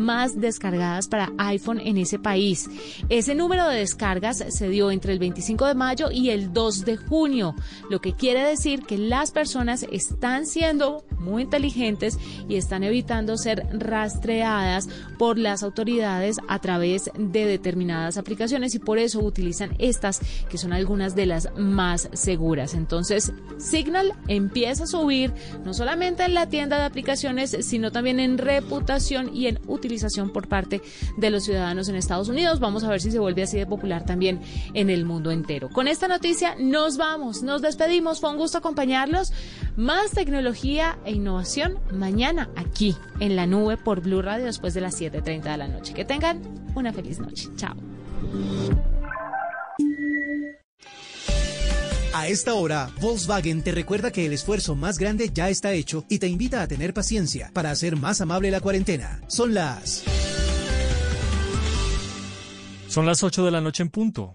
más descargadas para iPhone en ese país. Ese número de descargas se dio entre el 25 de mayo y el 2 de junio, lo que quiere decir que las personas están siendo muy inteligentes y están evitando ser rastreadas por las autoridades a través de determinadas aplicaciones y por eso utilizan estas que son algunas de las más seguras. Entonces, Signal empieza a subir no solamente en la tienda de aplicaciones, sino también en reputación y en utilización por parte de los ciudadanos en Estados Unidos. Vamos a ver si se vuelve así de popular también en el mundo entero. Con esta noticia nos vamos, nos despedimos. Fue un gusto acompañarlos. Más tecnología e innovación mañana aquí en la nube por Blue Radio después de las 7.30 de la noche. Que tengan una feliz noche. Chao. A esta hora, Volkswagen te recuerda que el esfuerzo más grande ya está hecho y te invita a tener paciencia para hacer más amable la cuarentena. Son las... Son las 8 de la noche en punto.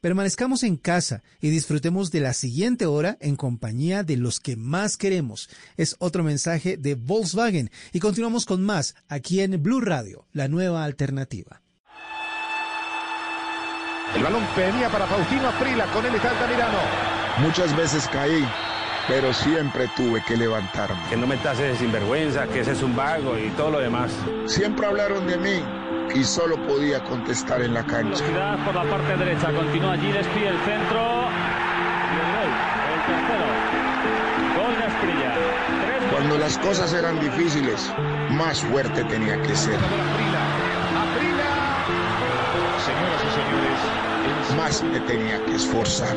permanezcamos en casa y disfrutemos de la siguiente hora en compañía de los que más queremos. Es otro mensaje de Volkswagen y continuamos con más aquí en Blue Radio la nueva alternativa. El balón venía para Faustino Aprila, con él está Altamirano. Muchas veces caí, pero siempre tuve que levantarme. Que no me de sinvergüenza, que ese es un vago y todo lo demás. Siempre hablaron de mí y solo podía contestar en la cancha. por la parte derecha, continúa allí, despide el centro. Y el gol, el tercero. Gol de Asprilla. Cuando las cosas eran difíciles, más fuerte tenía que ser. Señoras y señores, más me tenía que esforzar.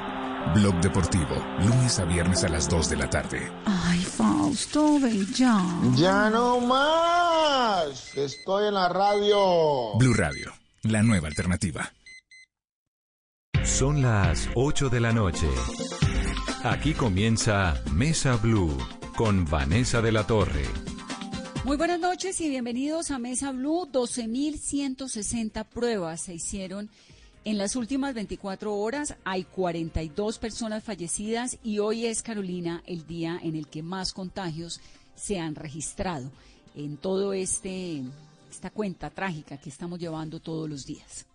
Blog Deportivo, lunes a viernes a las 2 de la tarde. Ay, Fausto, ven ya. Ya no más. Estoy en la radio. Blue Radio, la nueva alternativa. Son las 8 de la noche. Aquí comienza Mesa Blue con Vanessa de la Torre. Muy buenas noches y bienvenidos a Mesa Blue. 12.160 pruebas se hicieron en las últimas 24 horas. Hay 42 personas fallecidas y hoy es, Carolina, el día en el que más contagios se han registrado en todo este esta cuenta trágica que estamos llevando todos los días.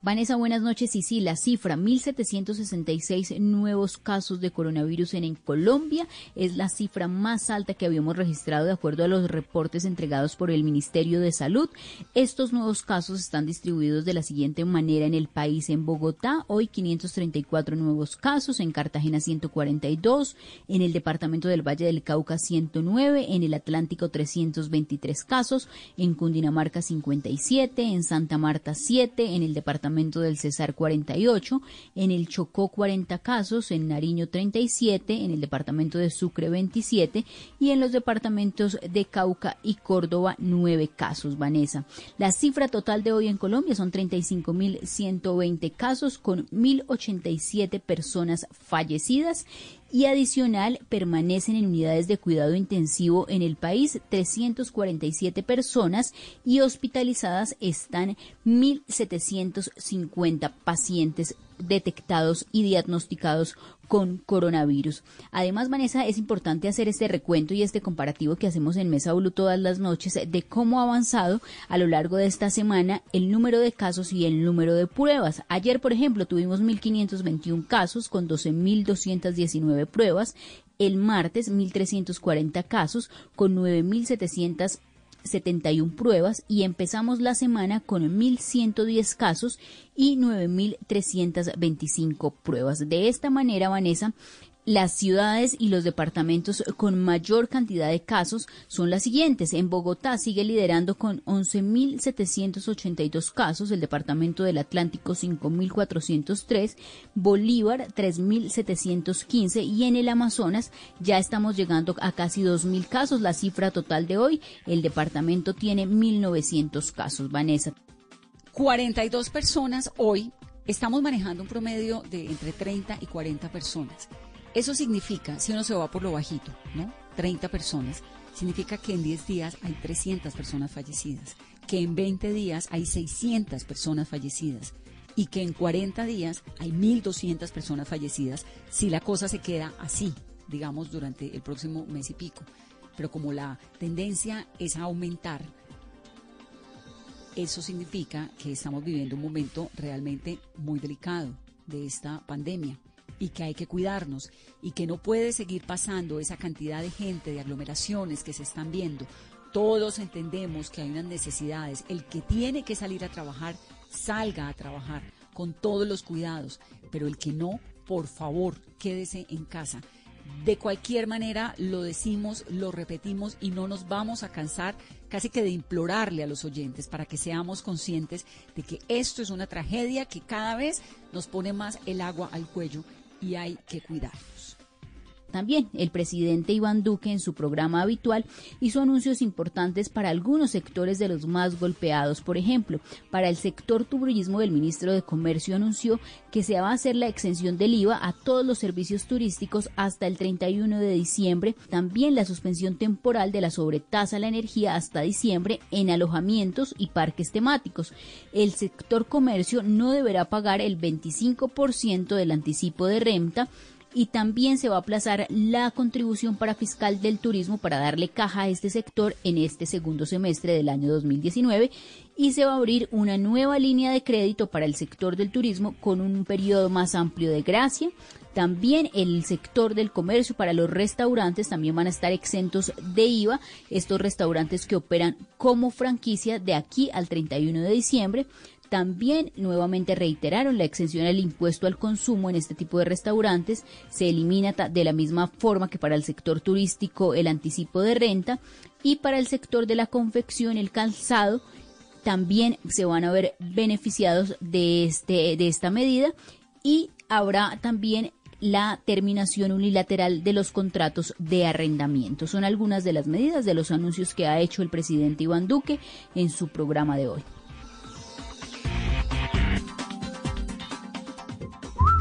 Vanessa, buenas noches. Y sí, la cifra, 1.766 nuevos casos de coronavirus en, Colombia, es la cifra más alta que habíamos registrado de acuerdo a los reportes entregados por el Ministerio de Salud. Estos nuevos casos están distribuidos de la siguiente manera en el país. En Bogotá, hoy 534 nuevos casos, en Cartagena 142, en el departamento del Valle del Cauca 109, en el Atlántico 323 casos, en Cundinamarca 57, en Santa Marta 7, en el departamento del Cesar 48, en el Chocó 40 casos, en Nariño 37, en el departamento de Sucre 27 y en los departamentos de Cauca y Córdoba 9 casos, Vanessa. La cifra total de hoy en Colombia son 35.120 casos con 1.087 personas fallecidas y adicional permanecen en unidades de cuidado intensivo en el país. 347 personas y hospitalizadas están 1.750 pacientes detectados y diagnosticados con coronavirus. Además, Vanessa, es importante hacer este recuento y este comparativo que hacemos en Mesa Blue todas las noches de cómo ha avanzado a lo largo de esta semana el número de casos y el número de pruebas. Ayer, por ejemplo, tuvimos 1.521 casos con 12.219 pruebas. El martes, 1.340 casos con 9.700 71 pruebas y empezamos la semana con 1.110 casos y 9.325 pruebas. De esta manera, Vanessa, Las ciudades y los departamentos con mayor cantidad de casos son las siguientes. En Bogotá sigue liderando con 11.782 casos, el departamento del Atlántico 5.403, Bolívar 3.715 y en el Amazonas ya estamos llegando a casi 2.000 casos. La cifra total de hoy, el departamento tiene 1.900 casos. Vanessa. 42 personas hoy. Estamos manejando un promedio de entre 30 y 40 personas. Eso significa, si uno se va por lo bajito, ¿no? 30 personas, significa que en 10 días hay 300 personas fallecidas, que en 20 días hay 600 personas fallecidas y que en 40 días hay 1.200 personas fallecidas si la cosa se queda así, digamos, durante el próximo mes y pico. Pero como la tendencia es a aumentar, eso significa que estamos viviendo un momento realmente muy delicado de esta pandemia y que hay que cuidarnos y que no puede seguir pasando esa cantidad de gente, de aglomeraciones que se están viendo. Todos entendemos que hay unas necesidades. El que tiene que salir a trabajar, salga a trabajar con todos los cuidados, pero el que no, por favor, quédese en casa. De cualquier manera, lo decimos, lo repetimos y no nos vamos a cansar casi que de implorarle a los oyentes para que seamos conscientes de que esto es una tragedia que cada vez nos pone más el agua al cuello y hay que cuidarlos. También el presidente Iván Duque en su programa habitual hizo anuncios importantes para algunos sectores de los más golpeados. Por ejemplo, para el sector turismo, el ministro de Comercio anunció que se va a hacer la exención del IVA a todos los servicios turísticos hasta el 31 de diciembre. También la suspensión temporal de la sobretasa a la energía hasta diciembre en alojamientos y parques temáticos. El sector comercio no deberá pagar el 25% del anticipo de renta y también se va a aplazar la contribución para fiscal del turismo para darle caja a este sector en este segundo semestre del año 2019 y se va a abrir una nueva línea de crédito para el sector del turismo con un periodo más amplio de gracia. También el sector del comercio para los restaurantes también van a estar exentos de IVA. Estos restaurantes que operan como franquicia de aquí al 31 de diciembre. También nuevamente reiteraron la exención al impuesto al consumo en este tipo de restaurantes. Se elimina de la misma forma que para el sector turístico el anticipo de renta y para el sector de la confección, el calzado, también se van a ver beneficiados de, este, de esta medida y habrá también la terminación unilateral de los contratos de arrendamiento. Son algunas de las medidas de los anuncios que ha hecho el presidente Iván Duque en su programa de hoy.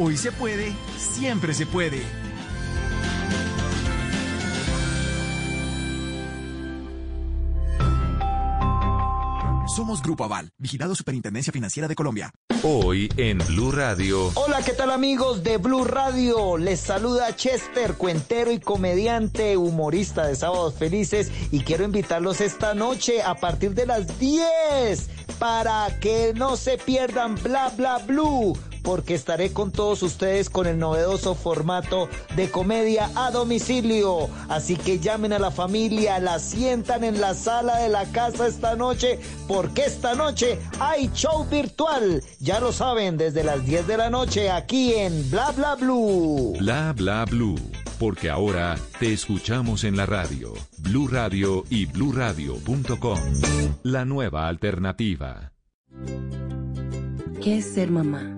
Hoy se puede, siempre se puede. Somos Grupo Aval, vigilado Superintendencia Financiera de Colombia. Hoy en Blue Radio. Hola, ¿qué tal amigos de Blue Radio? Les saluda Chester, cuentero y comediante, humorista de Sábados Felices y quiero invitarlos esta noche a partir de las 10 para que no se pierdan Bla Bla Blue porque estaré con todos ustedes con el novedoso formato de comedia a domicilio. Así que llamen a la familia, la sientan en la sala de la casa esta noche, porque esta noche hay show virtual. Ya lo saben, desde las 10 de la noche aquí en Bla Bla Blue. Bla Bla Blue. Porque ahora te escuchamos en la radio, Blue Radio y bluradio.com. La nueva alternativa. ¿Qué es ser mamá?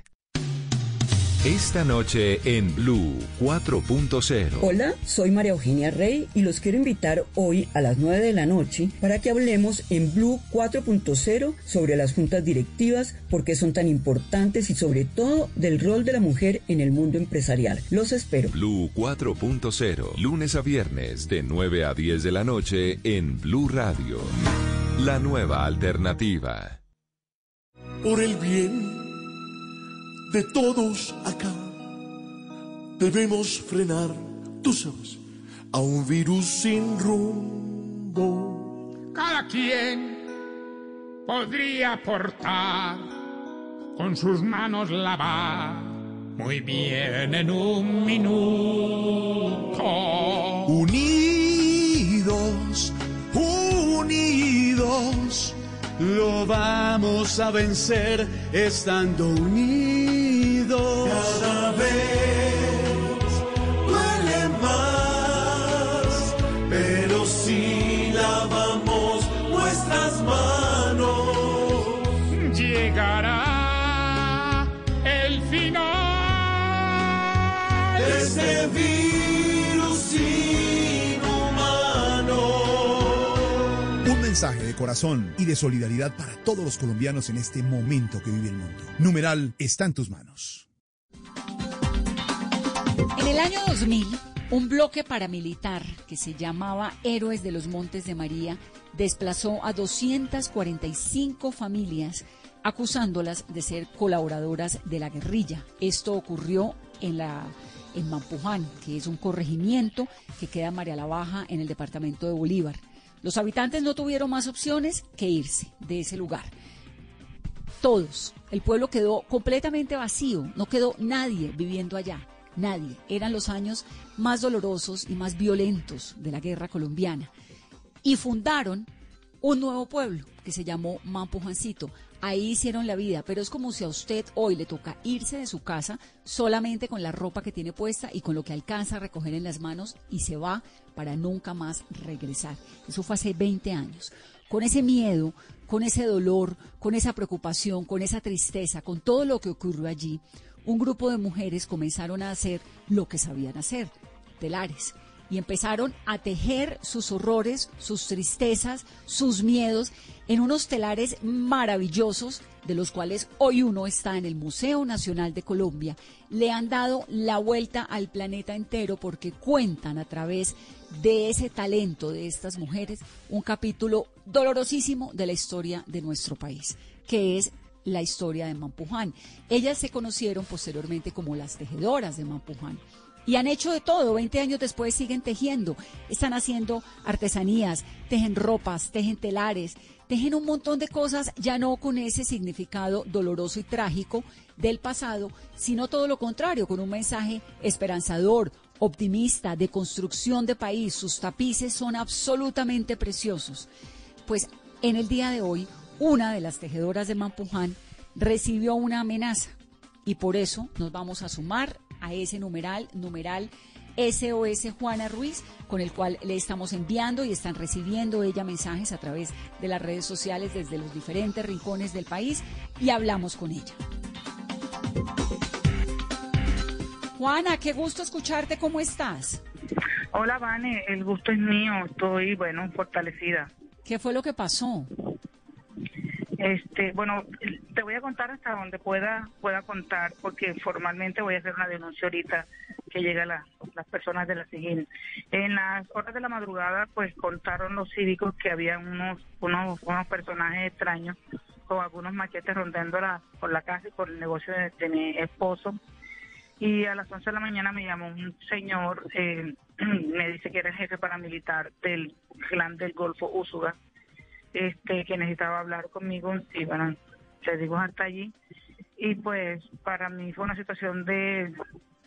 Esta noche en Blue 4.0. Hola, soy María Eugenia Rey y los quiero invitar hoy a las 9 de la noche para que hablemos en Blue 4.0 sobre las juntas directivas, por qué son tan importantes y sobre todo del rol de la mujer en el mundo empresarial. Los espero. Blue 4.0, lunes a viernes de 9 a 10 de la noche en Blue Radio. La nueva alternativa. Por el bien de todos acá. Debemos frenar, tú sabes, a un virus sin rumbo. Cada quien podría aportar con sus manos lavar muy bien en un minuto. Unidos, unidos lo vamos a vencer estando unidos. Cada mensaje de corazón y de solidaridad para todos los colombianos en este momento que vive el mundo. Numeral está en tus manos. En el año 2000, un bloque paramilitar que se llamaba Héroes de los Montes de María desplazó a 245 familias acusándolas de ser colaboradoras de la guerrilla. Esto ocurrió en la en Mampuján, que es un corregimiento que queda en María la Baja en el departamento de Bolívar. Los habitantes no tuvieron más opciones que irse de ese lugar. Todos. El pueblo quedó completamente vacío, no quedó nadie viviendo allá, nadie. Eran los años más dolorosos y más violentos de la guerra colombiana. Y fundaron un nuevo pueblo que se llamó Mampujancito. Ahí hicieron la vida, pero es como si a usted hoy le toca irse de su casa solamente con la ropa que tiene puesta y con lo que alcanza a recoger en las manos y se va para nunca más regresar. Eso fue hace 20 años. Con ese miedo, con ese dolor, con esa preocupación, con esa tristeza, con todo lo que ocurrió allí, un grupo de mujeres comenzaron a hacer lo que sabían hacer, telares y empezaron a tejer sus horrores, sus tristezas, sus miedos en unos telares maravillosos de los cuales hoy uno está en el Museo Nacional de Colombia. Le han dado la vuelta al planeta entero porque cuentan a través de ese talento de estas mujeres un capítulo dolorosísimo de la historia de nuestro país, que es la historia de Mampuján. Ellas se conocieron posteriormente como las tejedoras de Mampuján. Y han hecho de todo, 20 años después siguen tejiendo, están haciendo artesanías, tejen ropas, tejen telares, tejen un montón de cosas, ya no con ese significado doloroso y trágico del pasado, sino todo lo contrario, con un mensaje esperanzador, optimista, de construcción de país. Sus tapices son absolutamente preciosos. Pues en el día de hoy, una de las tejedoras de Mampuján recibió una amenaza y por eso nos vamos a sumar a ese numeral, numeral SOS Juana Ruiz, con el cual le estamos enviando y están recibiendo ella mensajes a través de las redes sociales desde los diferentes rincones del país y hablamos con ella. Juana, qué gusto escucharte, ¿cómo estás? Hola, Vane, el gusto es mío, estoy, bueno, fortalecida. ¿Qué fue lo que pasó? Este, bueno, te voy a contar hasta donde pueda pueda contar, porque formalmente voy a hacer una denuncia ahorita que llega la, las personas de la SIGIN. En las horas de la madrugada, pues contaron los cívicos que había unos, unos, unos personajes extraños con algunos machetes rondando la, por la casa y por el negocio de, mi esposo. Y a las 11 de la mañana me llamó un señor, eh, me dice que era el jefe paramilitar del clan del Golfo Úsuga este, que necesitaba hablar conmigo, y bueno, digo hasta allí. Y pues para mí fue una situación de,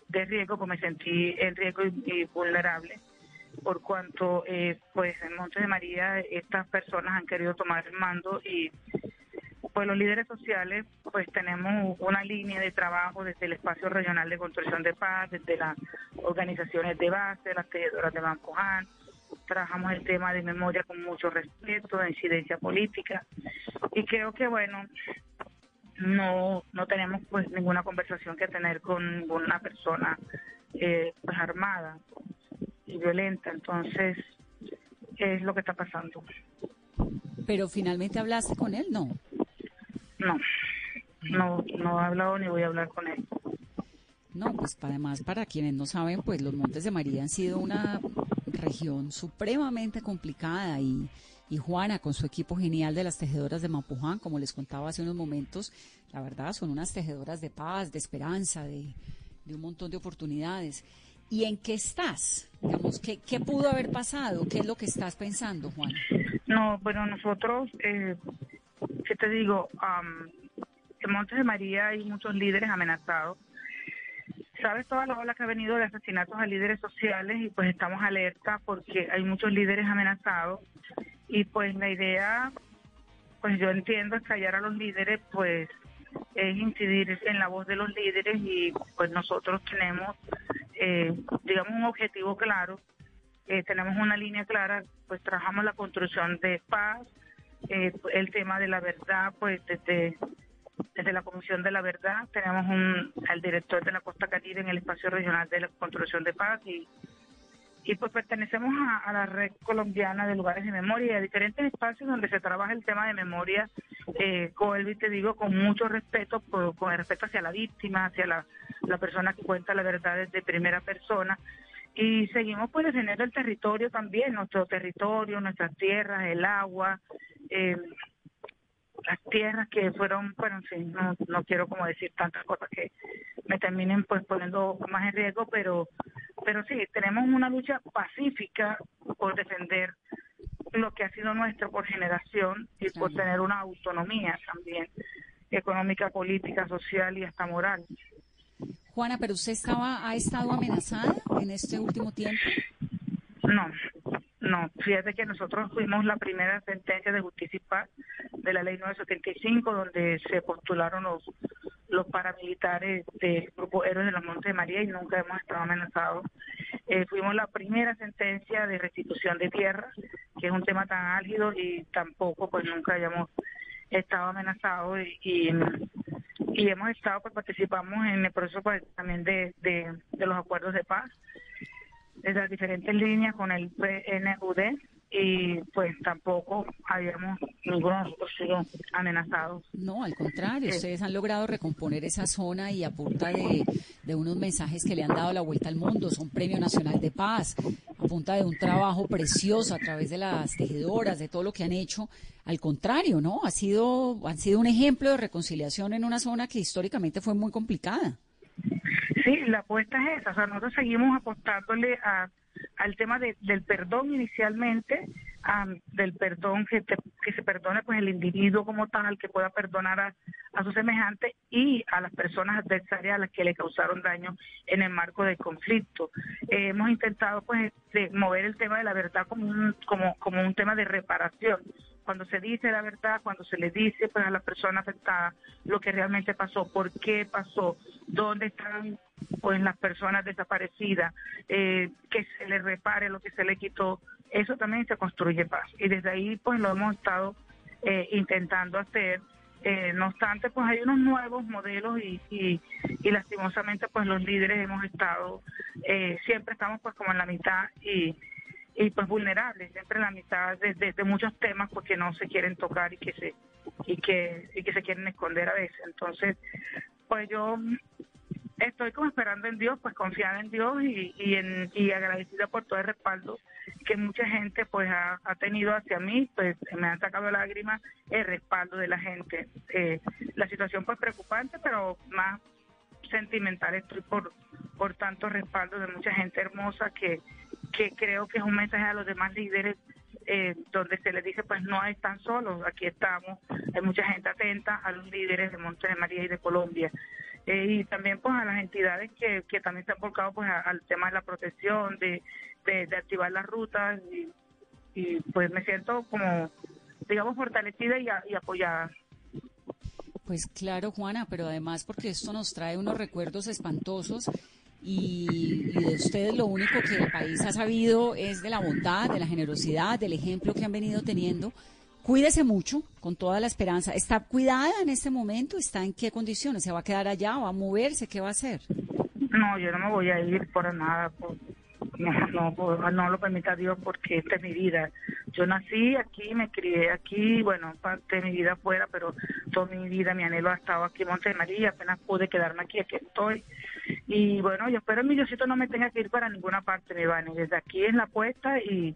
de riesgo, pues me sentí en riesgo y, vulnerable. por cuanto eh, pues en Montes de María estas personas han querido tomar el mando y pues los líderes sociales pues tenemos una línea de trabajo desde el espacio regional de construcción de paz, desde las organizaciones de base, las tejedoras de Mampoján, trabajamos el tema de memoria con mucho respeto, de incidencia política. Y creo que bueno no no tenemos pues ninguna conversación que tener con ninguna persona eh, pues armada y violenta. Entonces es lo que está pasando pero finalmente hablaste con él no no no no he hablado ni voy a hablar con él. No, pues además para quienes no saben, pues los Montes de María han sido una región supremamente complicada y, y Juana con su equipo genial de las tejedoras de Mapuján, como les contaba hace unos momentos, la verdad son unas tejedoras de paz, de esperanza, de, un montón de oportunidades. ¿Y en qué estás? Digamos, ¿qué, ¿qué, pudo haber pasado? ¿Qué es lo que estás pensando, Juana? No, bueno, nosotros, eh, ¿qué te digo? en Montes de María hay muchos líderes amenazados sabes toda la ola que ha venido de asesinatos a líderes sociales y pues estamos alerta porque hay muchos líderes amenazados. Y pues la idea, pues yo entiendo es callar a los líderes, pues es incidir en la voz de los líderes y pues nosotros tenemos, eh, digamos, un objetivo claro, eh, tenemos una línea clara, pues trabajamos la construcción de paz, eh, el tema de la verdad, pues desde desde la Comisión de la Verdad tenemos un, al director de la Costa Caribe en el espacio regional de la construcción de paz y, y pues pertenecemos a, la red colombiana de lugares de memoria y a diferentes espacios donde se trabaja el tema de memoria, eh, con te digo, con mucho respeto, con el respeto hacia la víctima, hacia la, la persona que cuenta la verdad desde primera persona. Y seguimos pues defendiendo el territorio también, nuestro territorio, nuestras tierras, el agua, eh, las tierras que fueron, bueno, en no, no quiero como decir tantas cosas que me terminen pues poniendo más en riesgo, pero, pero sí, tenemos una lucha pacífica por defender lo que ha sido nuestro por generación y por tener una autonomía también económica, política, social y hasta moral. Juana, pero usted estaba ha estado amenazada en este último tiempo? No, no, fíjate que nosotros fuimos la primera sentencia de justicia y paz de la ley 975, donde se postularon los, los paramilitares del grupo Héroes de los Montes de María y nunca hemos estado amenazados. Eh, fuimos la primera sentencia de restitución de tierra, que es un tema tan álgido y tampoco pues nunca hayamos estado amenazados y, y, hemos estado, pues participamos en el proceso pues, también de, los acuerdos de paz de las diferentes líneas con el PNUD y pues tampoco habíamos ninguno de nosotros sido amenazados. No, al contrario, ustedes han logrado recomponer esa zona y a punta de, de, unos mensajes que le han dado la vuelta al mundo, son Premio Nacional de Paz, a punta de un trabajo precioso a través de las tejedoras, de todo lo que han hecho. Al contrario, ¿no? Ha sido, han sido un ejemplo de reconciliación en una zona que históricamente fue muy complicada. Sí, la apuesta es esa. O sea, nosotros seguimos apostándole a, al tema del perdón inicialmente, del perdón que, que se perdone pues el individuo como tal, que pueda perdonar a, a su semejante y a las personas adversarias a las que le causaron daño en el marco del conflicto. Eh, hemos intentado pues de mover el tema de la verdad como un, como, como un tema de reparación cuando se dice la verdad, cuando se le dice pues, a la persona afectada lo que realmente pasó, por qué pasó, dónde están pues las personas desaparecidas, eh, que se le repare lo que se le quitó, eso también se construye paz. Y desde ahí pues lo hemos estado eh, intentando hacer. Eh, no obstante, pues hay unos nuevos modelos y, y, y lastimosamente pues los líderes hemos estado, siempre estamos pues como en la mitad y y pues vulnerables, siempre la mitad de, de, muchos temas porque no se quieren tocar y que se y que y que se quieren esconder a veces. Entonces, pues yo estoy como esperando en Dios, pues confiada en Dios y, y, en, y agradecida por todo el respaldo que mucha gente pues ha, ha, tenido hacia mí, pues me han sacado lágrimas el respaldo de la gente. Eh, la situación pues preocupante, pero más sentimental estoy por, por tanto respaldo de mucha gente hermosa que que creo que es un mensaje a los demás líderes eh, donde se les dice pues no están solos, aquí estamos, hay mucha gente atenta a los líderes de Monte de María y de Colombia eh, y también pues a las entidades que, que también se han volcado pues al tema de la protección, de, de, activar las rutas y, y, pues me siento como, digamos, fortalecida y, y apoyada. Pues claro, Juana, pero además porque esto nos trae unos recuerdos espantosos y, de ustedes lo único que el país ha sabido es de la bondad, de la generosidad, del ejemplo que han venido teniendo. Cuídese mucho, con toda la esperanza. ¿Está cuidada en este momento? ¿Está en qué condiciones? ¿Se va a quedar allá? ¿Va a moverse? ¿Qué va a hacer? No, yo no me voy a ir por nada. no, no, lo permita Dios porque esta es mi vida. Yo nací aquí, me crié aquí, bueno, parte de mi vida afuera, pero toda mi vida, mi anhelo ha estado aquí en Montemaría, apenas pude quedarme aquí, aquí estoy. Y bueno, yo espero mi Diosito no me tenga que ir para ninguna parte, mi Vani. Desde aquí en la puesta y,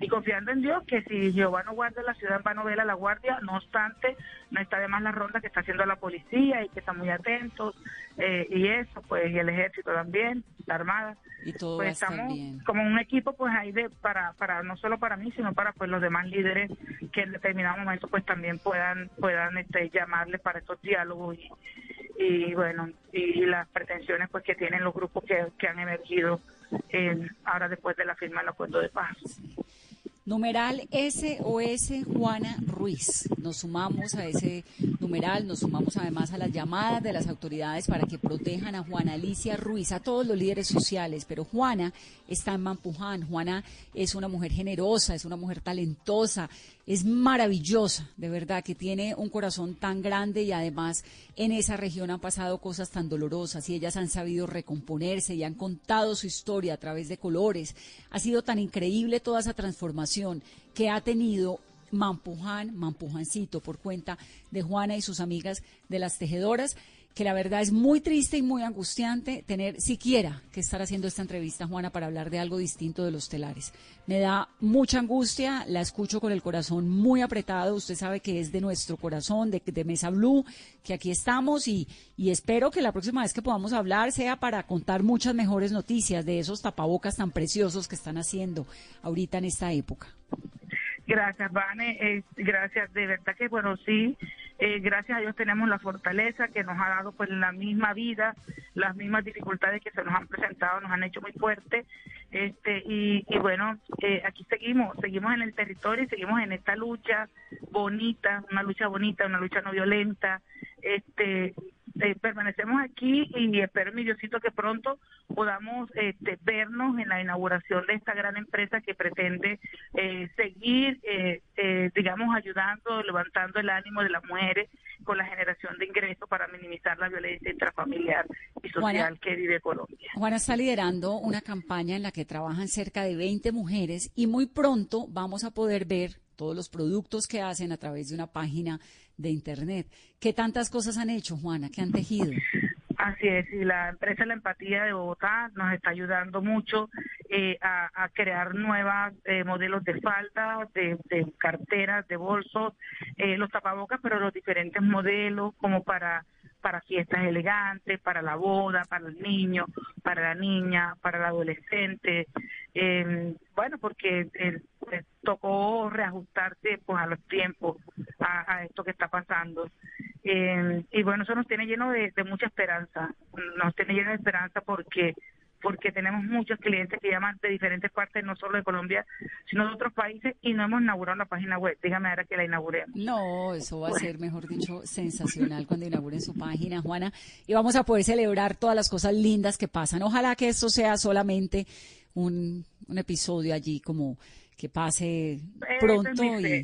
y confiando en Dios que si Jehová no guarda la ciudad, va a ver a la guardia. No obstante, no está de más la ronda que está haciendo la policía y que están muy atentos. Eh, y eso, pues, y el ejército también, la armada. Y todo pues estamos como un equipo, pues ahí de para, para no solo para mí, sino para pues los demás líderes que en determinado momento pues también puedan puedan este llamarle para estos diálogos y, y bueno y las pretensiones pues que tienen los grupos que, que han emergido en, ahora después de la firma del acuerdo de paz. Numeral SOS Juana Ruiz. Nos sumamos a ese numeral, nos sumamos además a las llamadas de las autoridades para que protejan a Juana Alicia Ruiz, a todos los líderes sociales. Pero Juana está en Mampuján. Juana es una mujer generosa, es una mujer talentosa, es maravillosa, de verdad, que tiene un corazón tan grande y además en esa región han pasado cosas tan dolorosas y ellas han sabido recomponerse y han contado su historia a través de colores. Ha sido tan increíble toda esa transformación que ha tenido Mampuján, Mampujancito, por cuenta de Juana y sus amigas de las tejedoras que la verdad es muy triste y muy angustiante tener siquiera que estar haciendo esta entrevista, Juana, para hablar de algo distinto de los telares. Me da mucha angustia, la escucho con el corazón muy apretado, usted sabe que es de nuestro corazón, de, de Mesa Blue, que aquí estamos y, y espero que la próxima vez que podamos hablar sea para contar muchas mejores noticias de esos tapabocas tan preciosos que están haciendo ahorita en esta época. Gracias, Vane. Eh, gracias, de verdad que, bueno, sí, eh, gracias a Dios tenemos la fortaleza que nos ha dado pues la misma vida, las mismas dificultades que se nos han presentado, nos han hecho muy fuertes. Este, y, bueno, eh, aquí seguimos, seguimos en el territorio y seguimos en esta lucha bonita, una lucha bonita, una lucha no violenta. Este, eh, permanecemos aquí y espero, mi Diosito, que pronto podamos este, vernos en la inauguración de esta gran empresa que pretende eh, seguir, eh, digamos, ayudando, levantando el ánimo de las mujeres con la generación de ingresos para minimizar la violencia intrafamiliar y social que vive Colombia. Juana está liderando una campaña en la que trabajan cerca de 20 mujeres y muy pronto vamos a poder ver todos los productos que hacen a través de una página de Internet. ¿Qué tantas cosas han hecho, Juana? ¿Qué han tejido? Así es, y la empresa La Empatía de Bogotá nos está ayudando mucho eh, a, crear nuevos eh, modelos de falda, de, carteras, de bolsos, eh, los tapabocas, pero los diferentes modelos como para para fiestas elegantes, para la boda, para el niño, para la niña, para el adolescente. bueno, porque tocó reajustarse pues a los tiempos, a, esto que está pasando. y bueno, eso nos tiene lleno de, de mucha esperanza, nos tiene lleno de esperanza porque porque tenemos muchos clientes que llaman de diferentes partes, no solo de Colombia, sino de otros países, y no hemos inaugurado la página web. Dígame ahora que la inauguremos. No, eso va a ser, mejor dicho, sensacional cuando inauguren su página, Juana, y vamos a poder celebrar todas las cosas lindas que pasan. Ojalá que esto sea solamente un, un episodio allí como que pase pronto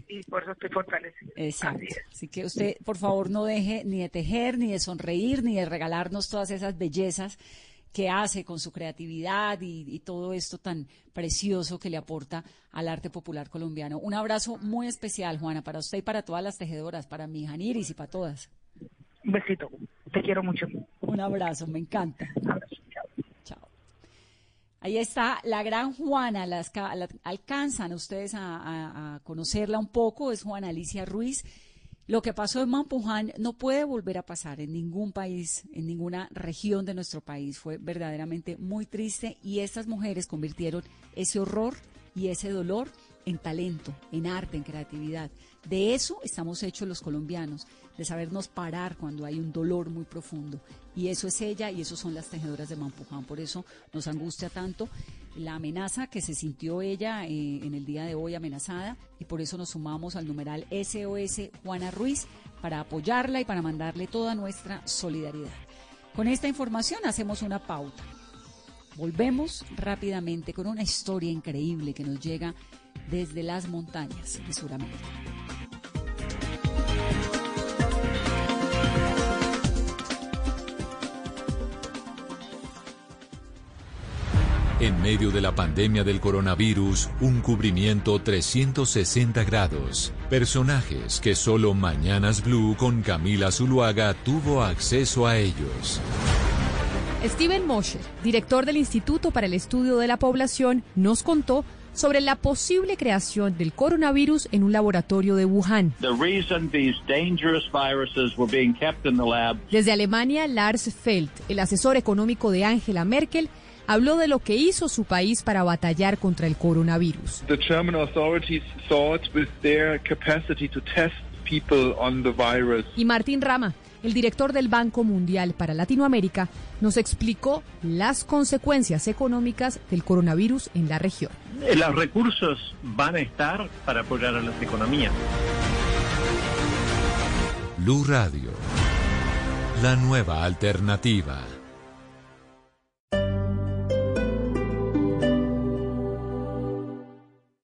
y, por eso estoy fortalecida. Exacto. Así, que usted, por favor, no deje ni de tejer, ni de sonreír, ni de regalarnos todas esas bellezas que hace con su creatividad y, todo esto tan precioso que le aporta al arte popular colombiano. Un abrazo muy especial, Juana, para usted y para todas las tejedoras, para mi hija y para todas. Un besito, te quiero mucho. Un abrazo, me encanta. chao. Ahí está la gran Juana, las, alcanzan ustedes a, a conocerla un poco, es Juana Alicia Ruiz. Lo que pasó en Mampuján no puede volver a pasar en ningún país, en ninguna región de nuestro país. Fue verdaderamente muy triste y estas mujeres convirtieron ese horror y ese dolor en talento, en arte, en creatividad. De eso estamos hechos los colombianos, de sabernos parar cuando hay un dolor muy profundo. Y eso es ella y eso son las tejedoras de Mampuján. Por eso nos angustia tanto la amenaza que se sintió ella eh, en el día de hoy amenazada y por eso nos sumamos al numeral SOS Juana Ruiz para apoyarla y para mandarle toda nuestra solidaridad. Con esta información hacemos una pauta. Volvemos rápidamente con una historia increíble que nos llega desde las montañas de Sudamérica. En medio de la pandemia del coronavirus, un cubrimiento 360 grados. Personajes que solo Mañanas Blue con Camila Zuluaga tuvo acceso a ellos. Steven Mosher, director del Instituto para el Estudio de la Población, nos contó sobre la posible creación del coronavirus en un laboratorio de Wuhan. Desde Alemania, Lars Feld, el asesor económico de Angela Merkel, habló de lo que hizo su país para batallar contra el coronavirus. Y Martín Rama, el director del Banco Mundial para Latinoamérica, nos explicó las consecuencias económicas del coronavirus en la región. Los recursos van a estar para apoyar a las economías. Blue Radio, la nueva alternativa.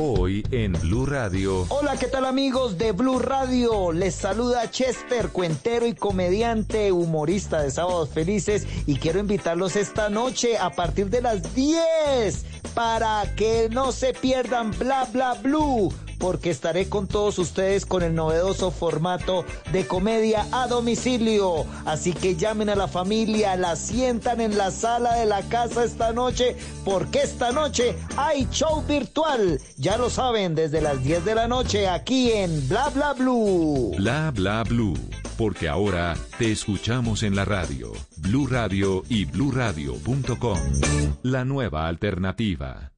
Hoy en Blue Radio. Hola, ¿qué tal amigos de Blue Radio? Les saluda Chester, cuentero y comediante, humorista de Sábados Felices y quiero invitarlos esta noche a partir de las 10 para que no se pierdan Bla Bla Blue porque estaré con todos ustedes con el novedoso formato de comedia a domicilio. Así que llamen a la familia, la sientan en la sala de la casa esta noche, porque esta noche hay show virtual. Ya lo saben, desde las 10 de la noche aquí en Bla Bla Blue. Bla Bla Blue, porque ahora te escuchamos en la radio, Blue Radio y bluradio.com. La nueva alternativa.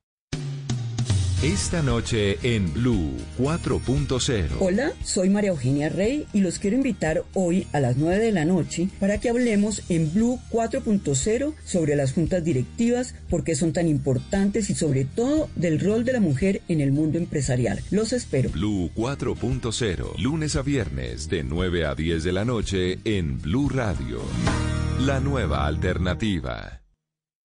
Esta noche en Blue 4.0. Hola, soy María Eugenia Rey y los quiero invitar hoy a las 9 de la noche para que hablemos en Blue 4.0 sobre las juntas directivas, por qué son tan importantes y sobre todo del rol de la mujer en el mundo empresarial. Los espero. Blue 4.0, lunes a viernes de 9 a 10 de la noche en Blue Radio. La nueva alternativa.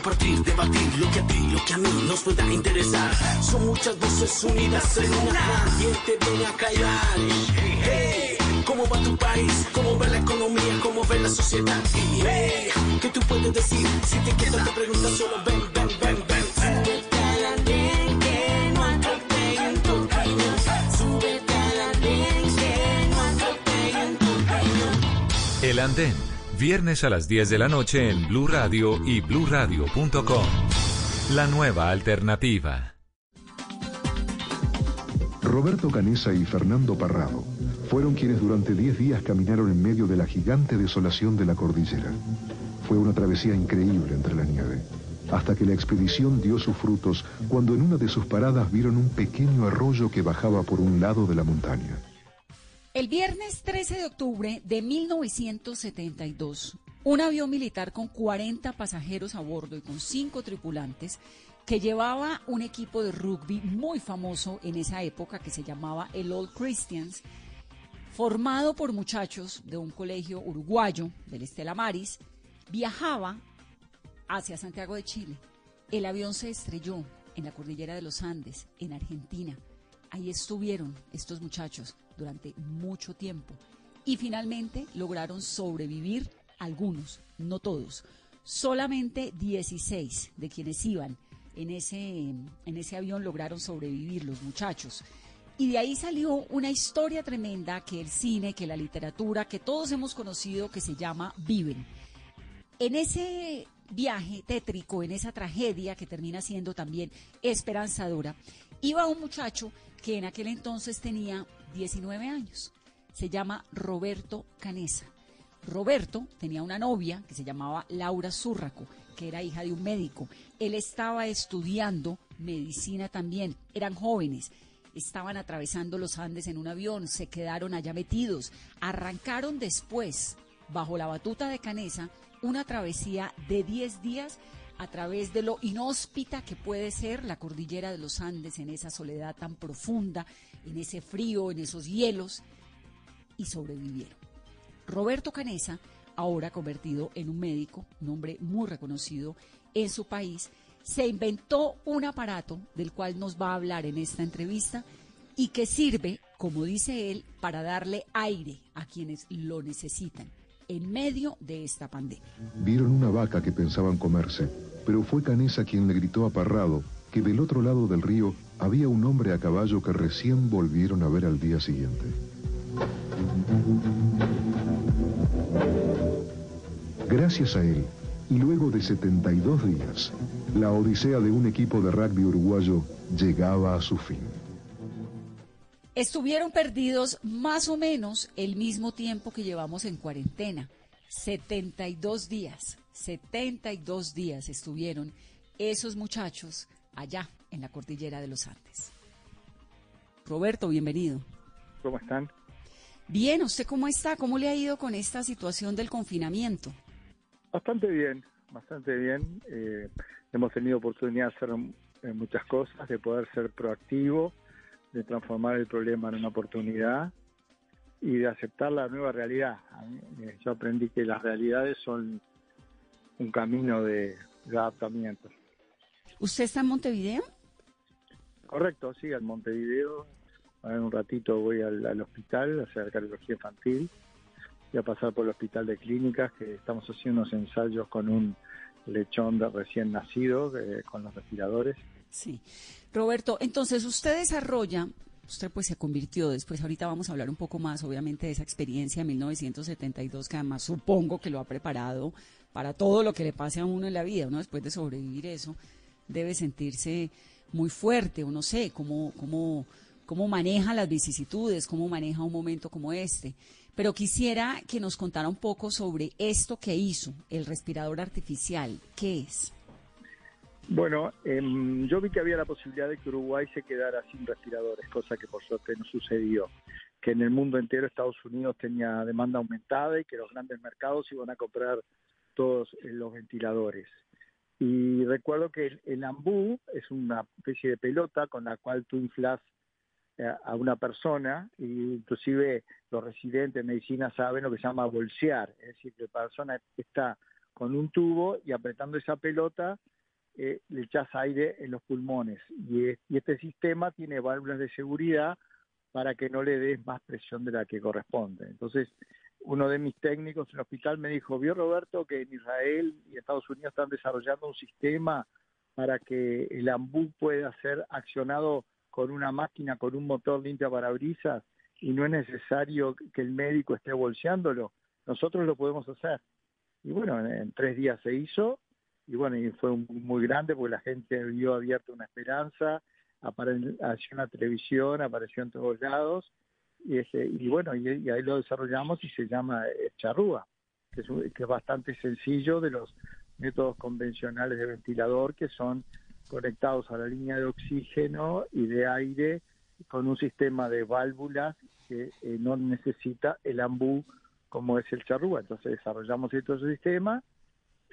Compartir, debatir lo que a ti, lo que a mí nos pueda interesar. Son muchas voces unidas en una. ¿Quién te viene a callar? ¿Cómo va tu país? ¿Cómo va la economía? ¿Cómo va la sociedad? Hey, ¿Qué tú puedes decir? Si te quedas te preguntas solo ven, ven, ven, ven. Que no atropellen tu. Súbete andén que no atropellen. El Andén, Viernes a las 10 de la noche en Blue Radio y bluradio.com. La nueva alternativa. Roberto Canesa y Fernando Parrado fueron quienes durante 10 días caminaron en medio de la gigante desolación de la cordillera. Fue una travesía increíble entre la nieve, hasta que la expedición dio sus frutos cuando en una de sus paradas vieron un pequeño arroyo que bajaba por un lado de la montaña. El viernes 13 de octubre de 1972, un avión militar con 40 pasajeros a bordo y con 5 tripulantes que llevaba un equipo de rugby muy famoso en esa época que se llamaba el Old Christians, formado por muchachos de un colegio uruguayo del Estela Maris, viajaba hacia Santiago de Chile. El avión se estrelló en la cordillera de los Andes, en Argentina. Ahí estuvieron estos muchachos durante mucho tiempo y finalmente lograron sobrevivir algunos, no todos. Solamente 16 de quienes iban en ese, en ese avión lograron sobrevivir los muchachos. Y de ahí salió una historia tremenda que el cine, que la literatura, que todos hemos conocido, que se llama Viven. En ese viaje tétrico, en esa tragedia que termina siendo también esperanzadora, iba un muchacho que en aquel entonces tenía 19 años. Se llama Roberto Canesa. Roberto tenía una novia que se llamaba Laura Zúrraco, que era hija de un médico. Él estaba estudiando medicina también. Eran jóvenes. Estaban atravesando los Andes en un avión, se quedaron allá metidos. Arrancaron después, bajo la batuta de Canesa, una travesía de 10 días a través de lo inhóspita que puede ser la cordillera de los Andes en esa soledad tan profunda, en ese frío, en esos hielos, y sobrevivieron. Roberto Canesa, ahora convertido en un médico, un hombre muy reconocido en su país, se inventó un aparato del cual nos va a hablar en esta entrevista y que sirve, como dice él, para darle aire a quienes lo necesitan en medio de esta pandemia. Vieron una vaca que pensaban comerse, pero fue Canesa quien le gritó a Parrado que del otro lado del río había un hombre a caballo que recién volvieron a ver al día siguiente. Gracias a él, y luego de 72 días, la odisea de un equipo de rugby uruguayo llegaba a su fin. Estuvieron perdidos más o menos el mismo tiempo que llevamos en cuarentena. 72 días, 72 días estuvieron esos muchachos allá en la cordillera de los Andes. Roberto, bienvenido. ¿Cómo están? Bien, ¿usted cómo está? ¿Cómo le ha ido con esta situación del confinamiento? Bastante bien, bastante bien. Eh, hemos tenido oportunidad de hacer eh, muchas cosas, de poder ser proactivo, de transformar el problema en una oportunidad y de aceptar la nueva realidad. Eh, yo aprendí que las realidades son un camino de, de adaptamiento. ¿Usted está en Montevideo? Correcto, sí, al Montevideo. Ahora en un ratito voy al, al hospital a hacer cardiología infantil y a pasar por el hospital de clínicas que estamos haciendo unos ensayos con un lechón de recién nacido eh, con los respiradores. Sí. Roberto, entonces usted desarrolla, usted pues se convirtió después, ahorita vamos a hablar un poco más obviamente de esa experiencia de 1972 que además supongo que lo ha preparado para todo lo que le pase a uno en la vida, uno después de sobrevivir eso debe sentirse muy fuerte, o no sé, cómo, cómo, cómo maneja las vicisitudes, cómo maneja un momento como este. Pero quisiera que nos contara un poco sobre esto que hizo, el respirador artificial. ¿Qué es? Bueno, em, yo vi que había la posibilidad de que Uruguay se quedara sin respiradores, cosa que por suerte no sucedió. Que en el mundo entero Estados Unidos tenía demanda aumentada y que los grandes mercados iban a comprar todos eh, los ventiladores. Y recuerdo que el, el ambú es una especie de pelota con la cual tú inflas eh, a una persona, y inclusive los residentes en medicina saben lo que se llama bolsear, es decir, que la persona está con un tubo y apretando esa pelota eh, le echas aire en los pulmones. Y, es- y este sistema tiene válvulas de seguridad para que no le des más presión de la que corresponde. Entonces, uno de mis técnicos en el hospital me dijo, vio Roberto que en Israel y Estados Unidos están desarrollando un sistema para que el ambú pueda ser accionado con una máquina, con un motor limpia parabrisas y no es necesario que el médico esté bolseándolo. Nosotros lo podemos hacer. Y bueno, en, en tres días se hizo y bueno, y fue muy grande porque la gente vio abierta una esperanza, apareció en la televisión, apareció en todos lados y, ese, y bueno, y, ahí lo desarrollamos y se llama eh, charrúa, que es, que es bastante sencillo de los métodos convencionales de ventilador que son conectados a la línea de oxígeno y de aire con un sistema de válvulas que eh, no necesita el ambú como es el charrúa. Entonces desarrollamos este sistema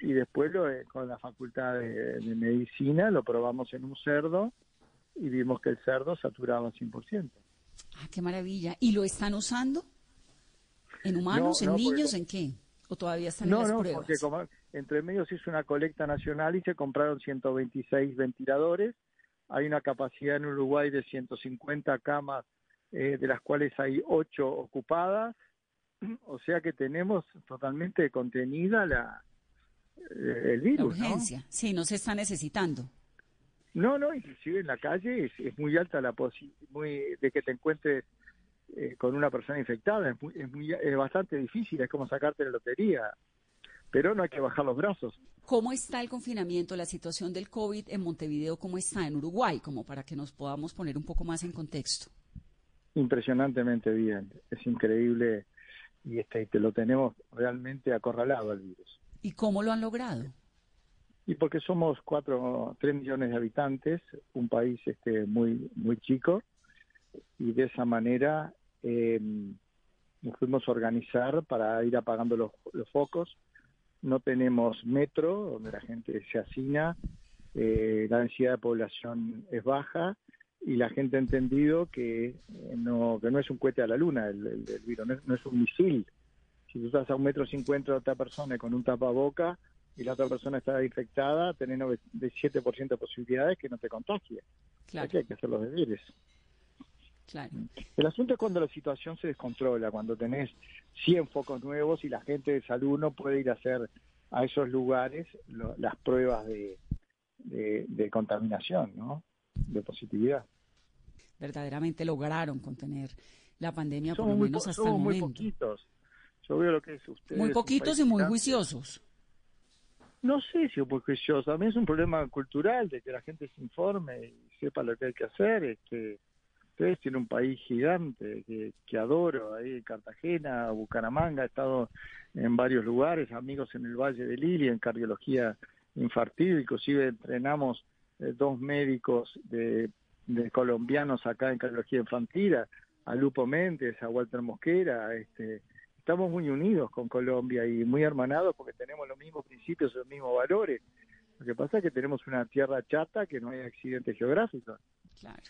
y después lo, eh, con la facultad de, de medicina lo probamos en un cerdo y vimos que el cerdo saturaba 100%. Ah, qué maravilla. ¿Y lo están usando? ¿En humanos, No, en no, niños, en qué? ¿O todavía están en No, las no, pruebas? porque como entre medio se hizo una colecta nacional y se compraron 126 ventiladores. Hay una capacidad en Uruguay de 150 camas, eh, de las cuales hay 8 ocupadas. O sea que tenemos totalmente contenida la, eh, el La virus. ¿no? urgencia. Sí, no se está necesitando. No, no, inclusive en la calle es, es muy alta la posibilidad de que te encuentres eh, con una persona infectada. Es, muy, es, muy- es bastante difícil, es como sacarte la lotería. Pero no hay que bajar los brazos. ¿Cómo está el confinamiento, la situación del COVID en Montevideo? ¿Cómo está en Uruguay? Como para que nos podamos poner un poco más en contexto. Impresionantemente bien. Es increíble y este, te lo tenemos realmente acorralado al virus. ¿Y cómo lo han logrado? Y porque somos cuatro, tres millones de habitantes, un país este, muy, muy chico, y de esa manera eh, nos fuimos a organizar para ir apagando los, focos. No tenemos metro donde la gente se hacina, eh, la densidad de población es baja y la gente ha entendido que, eh, no, que no es un cohete a la luna el, el- el virus, no es un misil. Si tú estás a un metro cincuenta de otra persona con un tapaboca y la otra persona está infectada, tenés 97% de posibilidades que no te contagie. Claro. Así que hay que hacer los deberes. Claro. El asunto es cuando la situación se descontrola, cuando tenés 100 focos nuevos y la gente de salud no puede ir a hacer a esos lugares lo- las pruebas de, de, de contaminación, ¿no? De positividad. Verdaderamente lograron contener la pandemia, por lo menos hasta el somos muy momento. poquitos. Yo veo lo que es usted. Muy poquitos y muy juiciosos. No sé si es muy juicioso. A mí es un problema cultural de que la gente se informe y sepa lo que hay que hacer. Este, ustedes tienen un país gigante que, que adoro, ahí Cartagena, Bucaramanga, he estado en varios lugares, amigos en el Valle de Lili, en cardiología infantil, inclusive entrenamos eh, dos médicos de, de colombianos acá en cardiología infantil, a, a Lupo Méndez, a Walter Mosquera, este, estamos muy unidos con Colombia y muy hermanados porque tenemos los mismos principios, los mismos valores. Lo que pasa es que tenemos una tierra chata que no hay accidentes geográficos. Claro.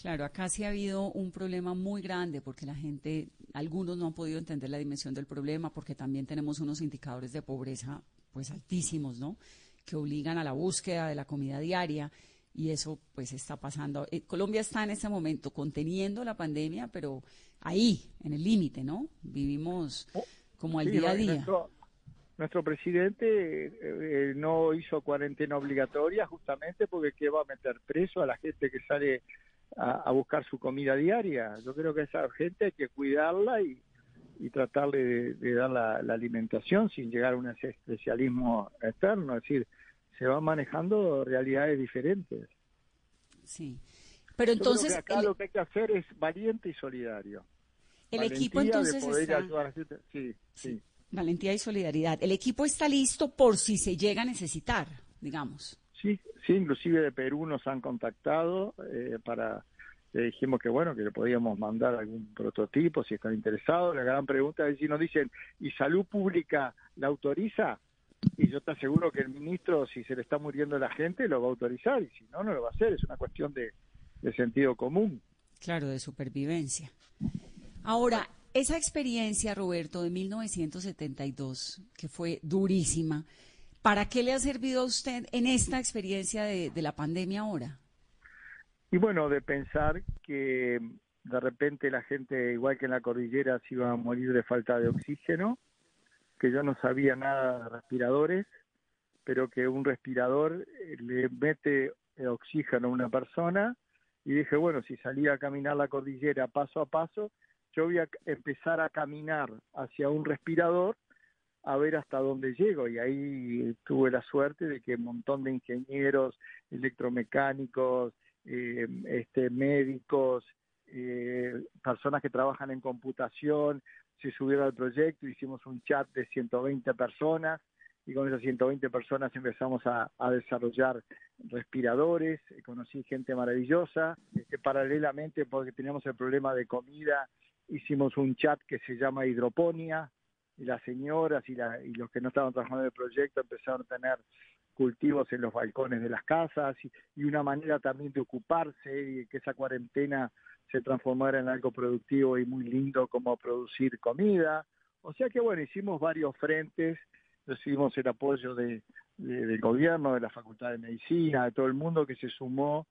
Claro, acá sí ha habido un problema muy grande porque la gente, algunos no han podido entender la dimensión del problema porque también tenemos unos indicadores de pobreza pues altísimos, ¿no? Que obligan a la búsqueda de la comida diaria y eso pues está pasando. Eh, Colombia está en este momento conteniendo la pandemia, pero ahí, en el límite, ¿no? Vivimos como al Sí, día a día. Nuestro, nuestro presidente eh, eh, no hizo cuarentena obligatoria justamente porque que va a meter preso a la gente que sale a, a buscar su comida diaria. Yo creo que a esa gente hay que cuidarla y, y tratarle de, de dar la, la alimentación sin llegar a un especialismo eterno. Es decir, se van manejando realidades diferentes. Sí. Pero Yo creo entonces, que acá el- lo que hay que hacer es valiente y solidario. El Valentía equipo entonces está- ayudar gente. Sí, sí. valentía y solidaridad. El equipo está listo por si se llega a necesitar, digamos. Sí, sí, inclusive de Perú nos han contactado eh, para, le dijimos que bueno, que le podíamos mandar algún prototipo si están interesados. La gran pregunta es si nos dicen, ¿y salud pública la autoriza? Y yo te aseguro que el ministro, si se le está muriendo la gente, lo va a autorizar, y si no, no lo va a hacer. Es una cuestión de, de sentido común. Claro, de supervivencia. Ahora, esa experiencia, Roberto, de 1972, que fue durísima, ¿para qué le ha servido a usted en esta experiencia de, de la pandemia ahora? Y bueno, de pensar que de repente la gente, igual que en la cordillera, se iba a morir de falta de oxígeno, que yo no sabía nada de respiradores, pero que un respirador eh, le mete oxígeno a una persona y dije, bueno, si salía a caminar la cordillera paso a paso, yo voy a empezar a caminar hacia un respirador a ver hasta dónde llego y ahí tuve la suerte de que un montón de ingenieros, electromecánicos, eh, este, médicos, eh, personas que trabajan en computación, se subieron al proyecto, hicimos un chat de 120 personas y con esas 120 personas empezamos a, desarrollar respiradores, eh, conocí gente maravillosa, este, paralelamente porque teníamos el problema de comida, hicimos un chat que se llama hidroponía, y las señoras y, la- y los que no estaban trabajando en el proyecto empezaron a tener cultivos en los balcones de las casas y, y una manera también de ocuparse y que esa cuarentena se transformara en algo productivo y muy lindo como producir comida. O sea que bueno, hicimos varios frentes, recibimos el apoyo de, de- del gobierno, de la Facultad de Medicina, de todo el mundo que se sumó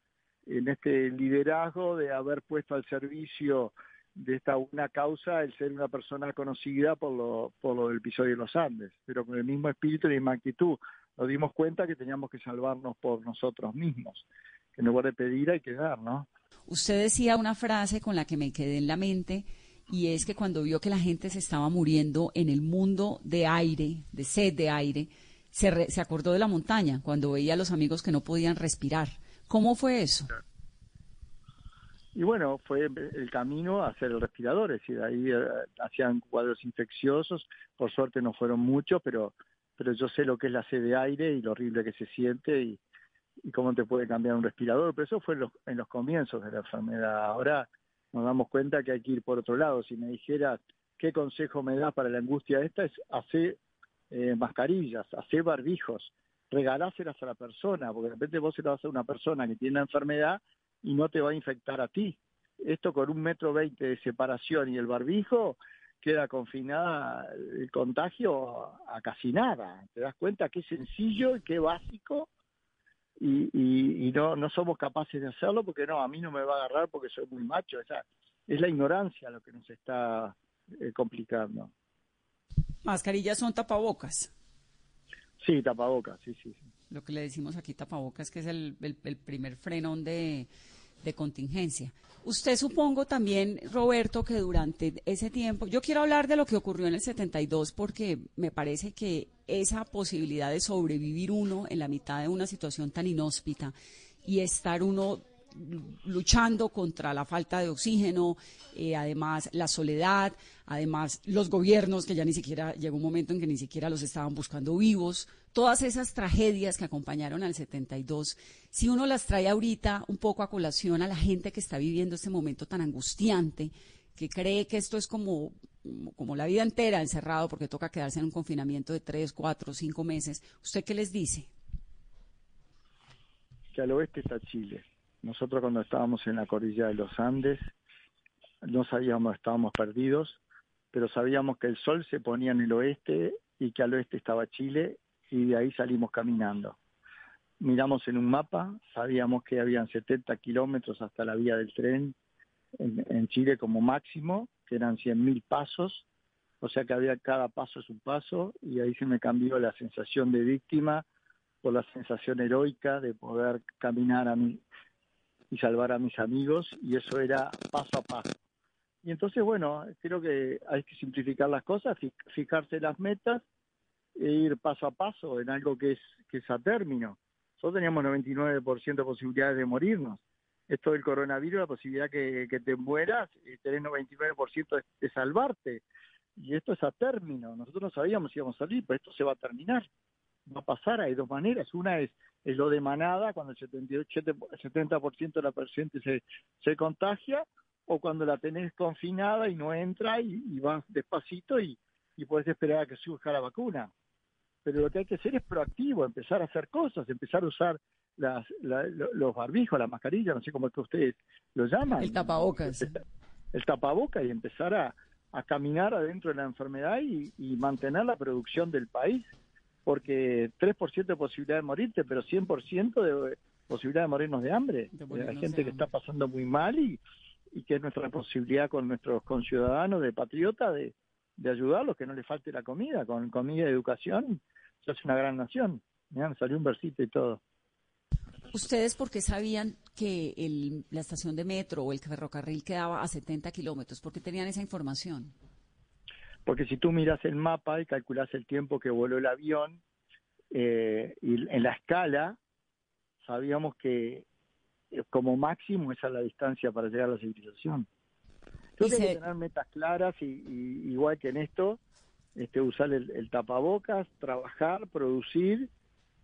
en este liderazgo de haber puesto al servicio de esta una causa el ser una persona conocida por lo, por lo del episodio de los Andes, pero con el mismo espíritu y la misma actitud. Nos dimos cuenta que teníamos que salvarnos por nosotros mismos, que en lugar de pedir hay que dar, ¿no? Usted decía una frase con la que me quedé en la mente y es que cuando vio que la gente se estaba muriendo en el mundo de aire, de sed de aire, se, re- se acordó de la montaña cuando veía a los amigos que no podían respirar. ¿Cómo fue eso? Y bueno, fue el camino a hacer el respirador, es decir, ahí eh, hacían cuadros infecciosos, por suerte no fueron muchos, pero, pero yo sé lo que es la sed de aire y lo horrible que se siente y, y cómo te puede cambiar un respirador, pero eso fue en los, en los comienzos de la enfermedad. Ahora nos damos cuenta que hay que ir por otro lado. Si me dijeras qué consejo me das para la angustia esta, es hacer eh, mascarillas, hacer barbijos, regaláselas a la persona, porque de repente vos se lo vas a una persona que tiene una enfermedad y no te va a infectar a ti. Esto con un metro veinte de separación y el barbijo queda confinada el contagio a casi nada. ¿Te das cuenta qué sencillo y qué básico? Y, y, y no, no somos capaces de hacerlo porque no, a mí no me va a agarrar porque soy muy macho. Esa, es la ignorancia lo que nos está eh, complicando. Mascarillas son tapabocas. Sí, tapabocas, sí, sí. sí. Lo que le decimos aquí tapabocas, que es el, el- el primer frenón de, de contingencia. Usted supongo también, Roberto, que durante ese tiempo, yo quiero hablar de lo que ocurrió en el 72 porque me parece que esa posibilidad de sobrevivir uno en la mitad de una situación tan inhóspita y estar uno luchando contra la falta de oxígeno, eh, además la soledad, además los gobiernos que ya ni siquiera llegó un momento en que ni siquiera los estaban buscando vivos, todas esas tragedias que acompañaron al 72, si uno las trae ahorita un poco a colación a la gente que está viviendo este momento tan angustiante, que cree que esto es como como la vida entera encerrado porque toca quedarse en un confinamiento de tres, cuatro, cinco meses, ¿usted qué les dice? que al oeste está Chile. Nosotros cuando estábamos en la cordillera de los Andes, no sabíamos, estábamos perdidos, pero sabíamos que el sol se ponía en el oeste y que al oeste estaba Chile y de ahí salimos caminando. Miramos en un mapa, sabíamos que habían 70 kilómetros hasta la vía del tren en, en Chile como máximo, que eran 100.000 pasos, o sea que había cada paso es un paso y ahí se me cambió la sensación de víctima por la sensación heroica de poder caminar a mí y salvar a mis amigos y eso era paso a paso. Y entonces, bueno, creo que hay que simplificar las cosas, fi- fijarse las metas e ir paso a paso en algo que es, que es a término. Nosotros teníamos 99% de posibilidades de morirnos. Esto del coronavirus, la posibilidad que, que te mueras, eh, tenés 99% de, de salvarte. Y esto es a término. Nosotros no sabíamos si íbamos a salir, pero esto se va a terminar va a pasar, hay dos maneras. Una es lo de manada, cuando el 78, 70% de la paciente se, se contagia, o cuando la tenés confinada y no entra y, y vas despacito y, y puedes esperar a que surja la vacuna. Pero lo que hay que hacer es proactivo, empezar a hacer cosas, empezar a usar las, la- lo- los barbijos, la mascarilla, no sé cómo es que ustedes lo llaman. El tapabocas. El tapaboca y empezar a, a caminar adentro de la enfermedad y, y mantener la producción del país porque 3% de posibilidad de morirte, pero 100% de posibilidad de morirnos de hambre. De Hay morirnos gente de que hambre. está pasando muy mal y, y que es nuestra posibilidad con nuestros conciudadanos de patriota de, de ayudarlos, que no les falte la comida. Con comida y educación se hace una gran nación. Mirá, me salió un versito y todo. ¿Ustedes por qué sabían que el- la estación de metro o el ferrocarril quedaba a 70 kilómetros? ¿Por qué tenían esa información? Porque si tú miras el mapa y calculas el tiempo que voló el avión, eh, y en la escala sabíamos que eh, como máximo esa es la distancia para llegar a la civilización. Entonces hay que tener metas claras y, y igual que en esto, este, usar el, el tapabocas, trabajar, producir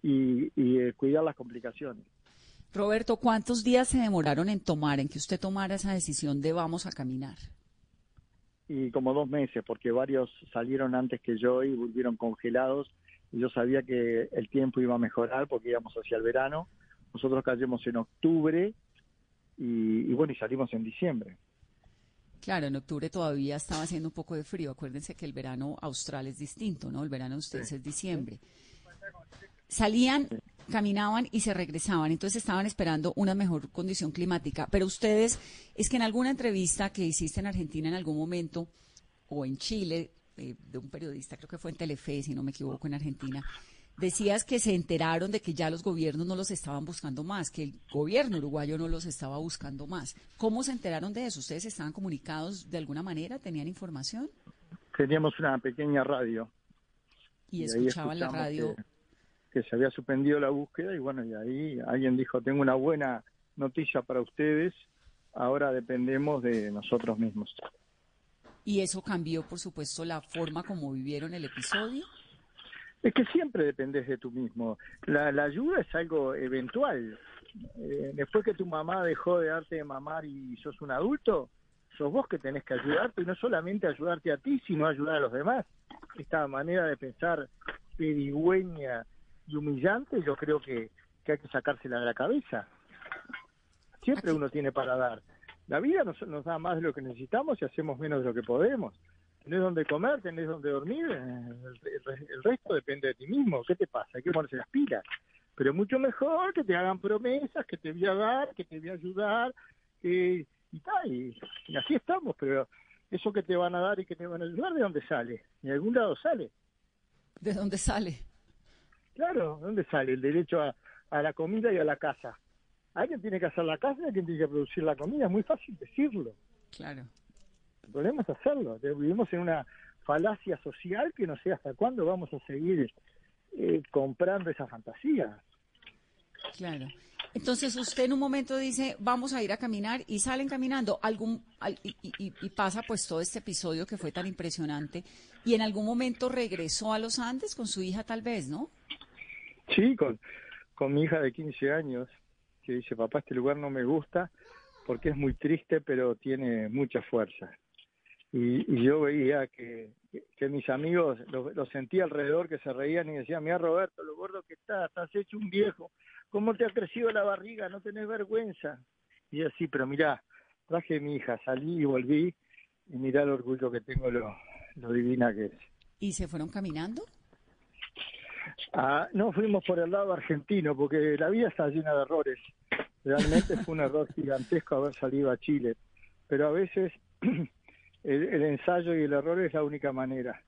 y, y, eh, cuidar las complicaciones. Roberto, ¿cuántos días se demoraron en tomar, en que usted tomara esa decisión de vamos a caminar? Y como dos meses, porque varios salieron antes que yo y volvieron congelados. Y yo sabía que el tiempo iba a mejorar porque íbamos hacia el verano. Nosotros cayemos en octubre y, y bueno, y salimos en diciembre. Claro, en octubre todavía estaba haciendo un poco de frío. Acuérdense que el verano austral es distinto, ¿no? El verano de ustedes es diciembre. Salían, caminaban y se regresaban, entonces estaban esperando una mejor condición climática. Pero ustedes, es que en alguna entrevista que hiciste en Argentina en algún momento, o en Chile, eh, de un periodista, creo que fue en Telefe, si no me equivoco, en Argentina, decías que se enteraron de que ya los gobiernos no los estaban buscando más, que el gobierno uruguayo no los estaba buscando más. ¿Cómo se enteraron de eso? ¿Ustedes estaban comunicados de alguna manera? ¿Tenían información? Teníamos una pequeña radio. Y, escuchaban la radio. Que, que se había suspendido la búsqueda y bueno, y ahí alguien dijo, tengo una buena noticia para ustedes, ahora dependemos de nosotros mismos. Y eso cambió, por supuesto, la forma como vivieron el episodio. Es que siempre dependes de tú mismo. La, la ayuda es algo eventual. Eh, después que tu mamá dejó de darte de mamar y sos un adulto, sos vos que tenés que ayudarte y no solamente ayudarte a ti, sino ayudar a los demás. Esta manera de pensar pedigüeña y humillante, yo creo que, que hay que sacársela de la cabeza. Siempre uno tiene para dar. La vida nos, nos da más de lo que necesitamos y hacemos menos de lo que podemos tenés donde comer, tenés donde dormir, eh, el, el- el resto depende de ti mismo. ¿Qué te pasa? Hay que ponerse las pilas. Pero mucho mejor que te hagan promesas, que te voy a dar, que te voy a ayudar, que- y tal, y, y así estamos, pero eso que te van a dar y que te van a ayudar, ¿de dónde sale? De algún lado sale. ¿De dónde sale? Claro, ¿de dónde sale? El derecho a, a la comida y a la casa. Alguien tiene que hacer la casa y alguien tiene que producir la comida, es muy fácil decirlo. Claro. El problema es hacerlo. Vivimos en una falacia social que no sé hasta cuándo vamos a seguir eh, comprando esa fantasía. Claro. Entonces usted en un momento dice, vamos a ir a caminar y salen caminando. Algún, al- y, y- y pasa pues todo este episodio que fue tan impresionante. Y en algún momento regresó a los Andes con su hija tal vez, ¿no? Sí, con, con mi hija de 15 años, que dice, papá, este lugar no me gusta porque es muy triste, pero tiene mucha fuerza. Y, y yo veía que, que mis amigos los los sentía alrededor que se reían y decían, mira Roberto, lo gordo que estás, estás hecho un viejo, ¿cómo te ha crecido la barriga? No tenés vergüenza. Y yo, sí, pero mira, traje a mi hija, salí y volví, y mirá el orgullo que tengo, lo, lo divina que es. ¿Y se fueron caminando? Ah, no fuimos por el lado argentino, porque la vida está llena de errores. Realmente fue un error gigantesco haber salido a Chile. Pero a veces el, el ensayo y el error es la única manera.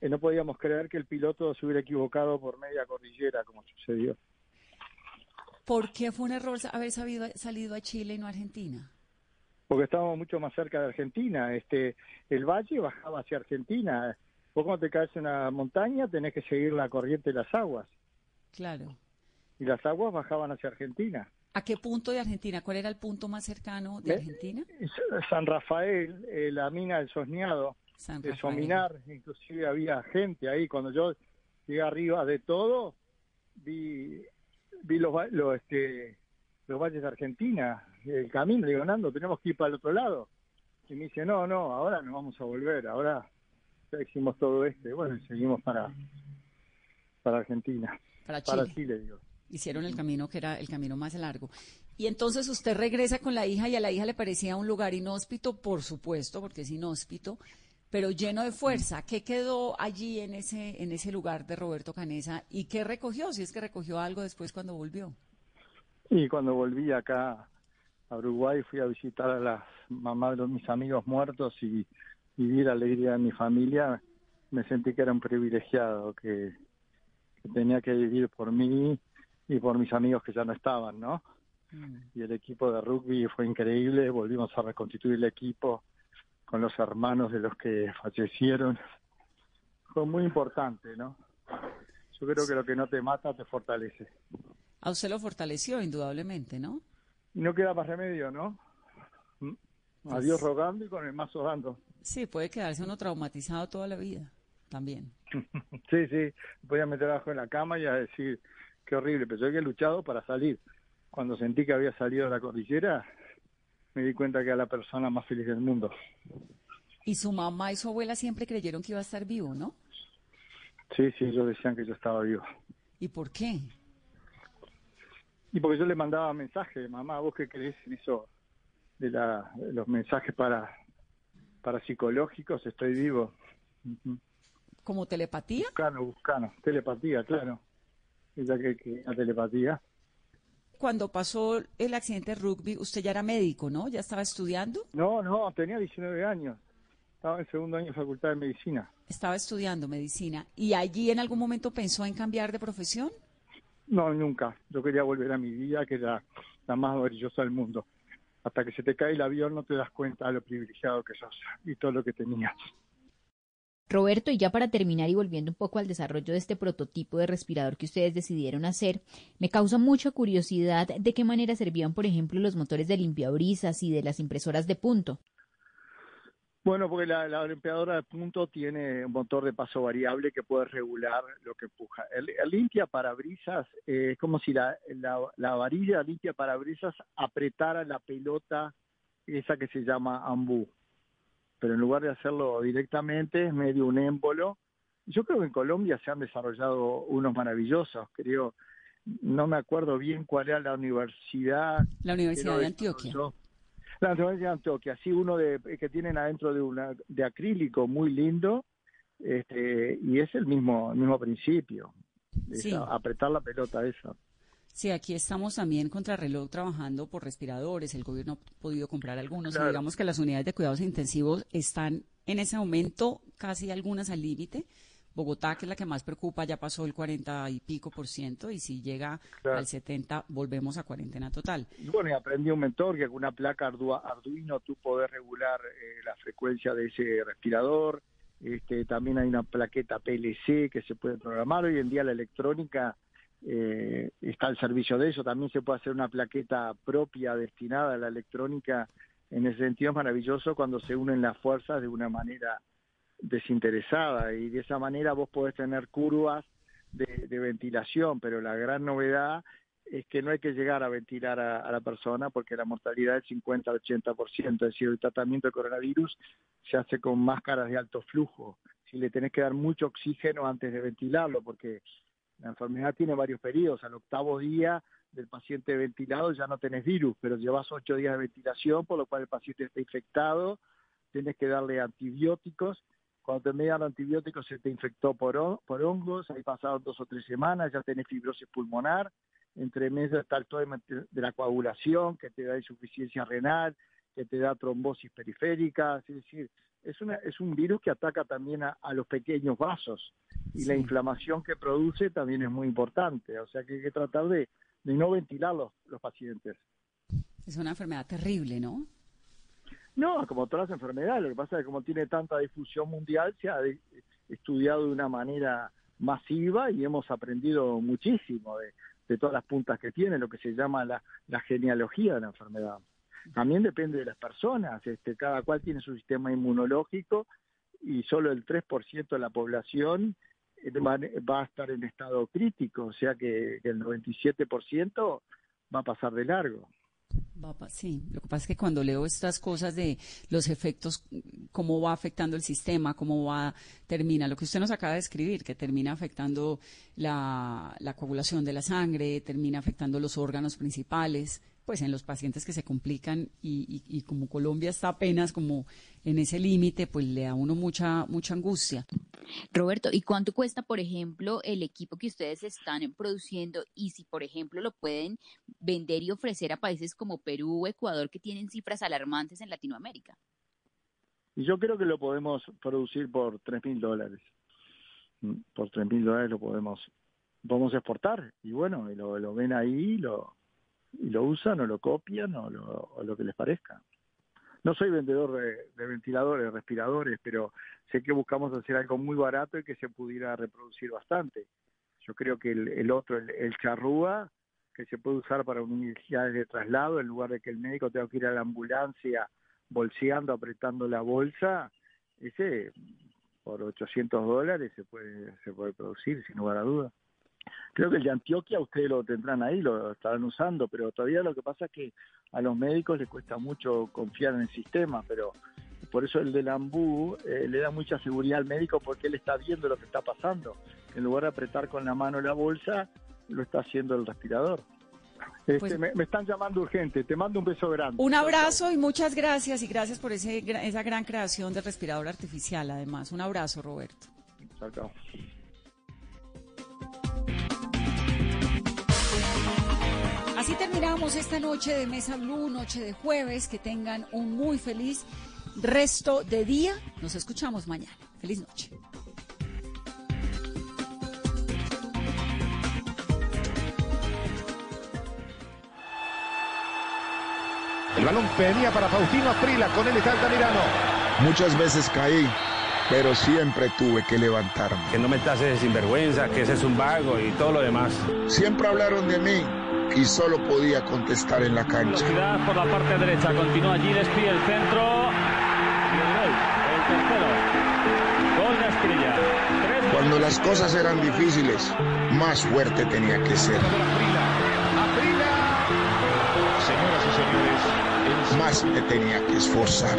Eh, no podíamos creer que el piloto se hubiera equivocado por media cordillera, como sucedió. ¿Por qué fue un error haber sabido, salido a Chile y no a Argentina? Porque estábamos mucho más cerca de Argentina. Este, el valle bajaba hacia Argentina. Vos cuando te caes en una montaña tenés que seguir la corriente de las aguas. Claro. Y las aguas bajaban hacia Argentina. ¿A qué punto de Argentina? ¿Cuál era el punto más cercano de ¿Eh? Argentina? San Rafael, eh, la mina del Sosneado, San de. Sominar, inclusive había gente ahí. Cuando yo llegué arriba de todo, vi, vi los, los, este, los valles de Argentina, el camino, le digo, Nando, tenemos que ir para el otro lado. Y me dice, no, no, ahora nos vamos a volver, ahora ya hicimos todo esto, y bueno, y seguimos para, para Argentina. Para Para Chile. Digo. Hicieron el camino que era el camino más largo. Y entonces usted regresa con la hija y a la hija le parecía un lugar inhóspito, por supuesto, porque es inhóspito, pero lleno de fuerza. ¿Qué quedó allí en ese, en ese lugar de Roberto Canesa y qué recogió? Si es que recogió algo después cuando volvió. Y cuando volví acá a Uruguay fui a visitar a las mamás de mis amigos muertos y vivir la alegría de mi familia, me sentí que era un privilegiado, que, que tenía que vivir por mí y por mis amigos que ya no estaban, ¿no? Y el equipo de rugby fue increíble, volvimos a reconstituir el equipo con los hermanos de los que fallecieron. Fue muy importante, ¿no? Yo creo que lo que no te mata te fortalece. A usted lo fortaleció, indudablemente, ¿no? Y no queda más remedio, ¿no? Mm. A Dios rogando y con el mazo dando. Sí, puede quedarse uno traumatizado toda la vida, también. Sí, sí, voy a meter abajo en la cama y a decir, qué horrible, pero yo he luchado para salir. Cuando sentí que había salido de la cordillera, me di cuenta que era la persona más feliz del mundo. Y su mamá y su abuela siempre creyeron que iba a estar vivo, ¿no? Sí, sí, ellos decían que yo estaba vivo. ¿Y por qué? Y porque yo le mandaba mensajes, mamá, ¿vos qué crees en eso de, la, de los mensajes para, para psicológicos? Estoy vivo. ¿Como telepatía? Buscano, buscano. Telepatía, claro. Ella que, que la telepatía. Cuando pasó el accidente de rugby, usted ya era médico, ¿no? ¿Ya estaba estudiando? No, no, tenía 19 años. Estaba en segundo año de facultad de medicina. Estaba estudiando medicina. ¿Y allí en algún momento pensó en cambiar de profesión? No, nunca. Yo quería volver a mi vida, que era la más maravillosa del mundo. Hasta que se te cae el avión no te das cuenta de lo privilegiado que sos y todo lo que tenías. Roberto, y ya para terminar y volviendo un poco al desarrollo de este prototipo de respirador que ustedes decidieron hacer, me causa mucha curiosidad de qué manera servían, por ejemplo, los motores de limpiabrisas y de las impresoras de punto. Bueno, porque la, la limpiadora de punto tiene un motor de paso variable que puede regular lo que empuja. El, el limpia parabrisas eh, es como si la, la, la varilla limpia parabrisas apretara la pelota esa que se llama ambú. Pero en lugar de hacerlo directamente es medio un émbolo. Yo creo que en Colombia se han desarrollado unos maravillosos, creo. No me acuerdo bien cuál era la universidad. La Universidad de Antioquia. La de Antioquia, sí, uno de, que tienen adentro de una de acrílico muy lindo, este, y es el mismo, el mismo principio, Sí. apretar la pelota esa. Sí, aquí estamos también contra reloj trabajando por respiradores. El gobierno ha podido comprar algunos. y digamos que las unidades de cuidados intensivos están en ese momento casi algunas al límite. Bogotá, que es la que más preocupa, ya pasó el 40 y pico por ciento y si llega Claro. al 70 volvemos a cuarentena total. Y bueno, y aprendí un mentor que con una placa Arduino tú podés regular eh, la frecuencia de ese respirador. Este, también hay una plaqueta PLC que se puede programar. Hoy en día la electrónica eh, está al servicio de eso. También se puede hacer una plaqueta propia destinada a la electrónica. En ese sentido es maravilloso cuando se unen las fuerzas de una manera desinteresada y de esa manera vos podés tener curvas de, ventilación, pero la gran novedad es que no hay que llegar a ventilar a, la persona porque la mortalidad es 50 al 80%, es decir, el tratamiento de coronavirus se hace con máscaras de alto flujo, si le tenés que dar mucho oxígeno antes de ventilarlo, porque la enfermedad tiene varios periodos, al octavo día del paciente ventilado ya no tenés virus, pero llevas ocho días de ventilación, por lo cual el paciente está infectado, tienes que darle antibióticos, cuando te me dan antibióticos se te infectó por, por hongos, ahí pasaron dos o tres semanas, ya tenés fibrosis pulmonar, entre meses está el tema de la coagulación, que te da insuficiencia renal, que te da trombosis periférica, es decir, es, una, es un virus que ataca también a, a los pequeños vasos y la inflamación que produce también es muy importante, o sea que hay que tratar de, de no ventilar los, los pacientes. Es una enfermedad terrible, ¿no? No, como todas las enfermedades, lo que pasa es que como tiene tanta difusión mundial, se ha estudiado de una manera masiva y hemos aprendido muchísimo de, de todas las puntas que tiene, lo que se llama la, la genealogía de la enfermedad. También depende de las personas, este, cada cual tiene su sistema inmunológico y solo el 3% de la población eh, va, va a estar en estado crítico, o sea que el 97% va a pasar de largo. Sí, lo que pasa es que cuando leo estas cosas de los efectos, cómo va afectando el sistema, cómo va, termina, lo que usted nos acaba de escribir, que termina afectando la, la coagulación de la sangre, termina afectando los órganos principales, pues en los pacientes que se complican y, y- y como Colombia está apenas como en ese límite, pues le da a uno mucha, mucha angustia. Roberto, ¿y cuánto cuesta, por ejemplo, el equipo que ustedes están produciendo y si, por ejemplo, lo pueden vender y ofrecer a países como Perú o Ecuador que tienen cifras alarmantes en Latinoamérica? Yo creo que lo podemos producir por tres mil dólares. Mm, Por tres mil dólares lo podemos podemos exportar. Y bueno, y lo, lo ven ahí lo, y lo usan o lo copian o lo, o lo que les parezca. No soy vendedor de, ventiladores, respiradores, pero sé que buscamos hacer algo muy barato y que se pudiera reproducir bastante. Yo creo que el, el otro, el, el charrúa, que se puede usar para unidades de traslado, en lugar de que el médico tenga que ir a la ambulancia bolseando, apretando la bolsa, ese por 800 dólares se puede, se puede producir, sin lugar a dudas. Creo que el de Antioquia ustedes lo tendrán ahí, lo estarán usando, pero todavía lo que pasa es que a los médicos les cuesta mucho confiar en el sistema, pero por eso el del Ambú eh, le da mucha seguridad al médico porque él está viendo lo que está pasando. En lugar de apretar con la mano la bolsa, lo está haciendo el respirador. Este, Pues- me, me están llamando urgente, te mando un beso grande. Un abrazo y muchas gracias y gracias por ese, esa gran creación del respirador artificial además. Un abrazo, Roberto. Chao, chao. Así terminamos esta noche de Mesa Blue, noche de jueves. Que tengan un muy feliz resto de día. Nos escuchamos mañana. Feliz noche. El balón venía para Faustino Aprila, con él está Altamirano. Muchas veces caí, pero siempre tuve que levantarme. Que no me tases de sinvergüenza, que ese es un vago y todo lo demás. Siempre hablaron de mí y solo podía contestar en la cancha. Por la parte derecha, continúa allí, despide el centro. Y el gol, el tercero. Gol de Asprilla. Tres Cuando las cosas eran difíciles, más fuerte tenía que ser. Más me tenía que esforzar.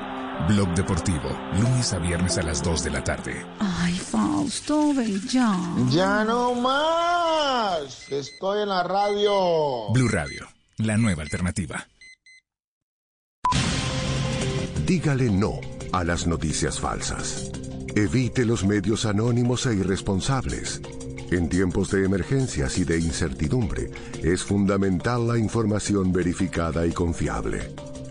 Blog Deportivo, lunes a viernes a las 2 de la tarde. Ay, Fausto, ven ya. Ya no más. Estoy en la radio. Blue Radio, la nueva alternativa. Dígale no a las noticias falsas. Evite los medios anónimos e irresponsables. En tiempos de emergencias y de incertidumbre, es fundamental la información verificada y confiable.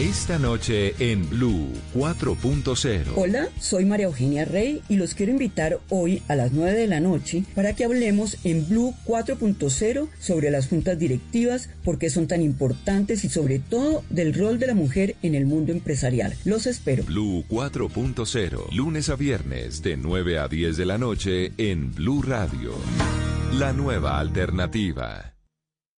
Esta noche en Blue 4.0. Hola, soy María Eugenia Rey y los quiero invitar hoy a las 9 de la noche para que hablemos en Blue 4.0 sobre las juntas directivas, por qué son tan importantes y sobre todo del rol de la mujer en el mundo empresarial. Los espero. Blue 4.0, lunes a viernes de 9 a 10 de la noche en Blue Radio. La nueva alternativa.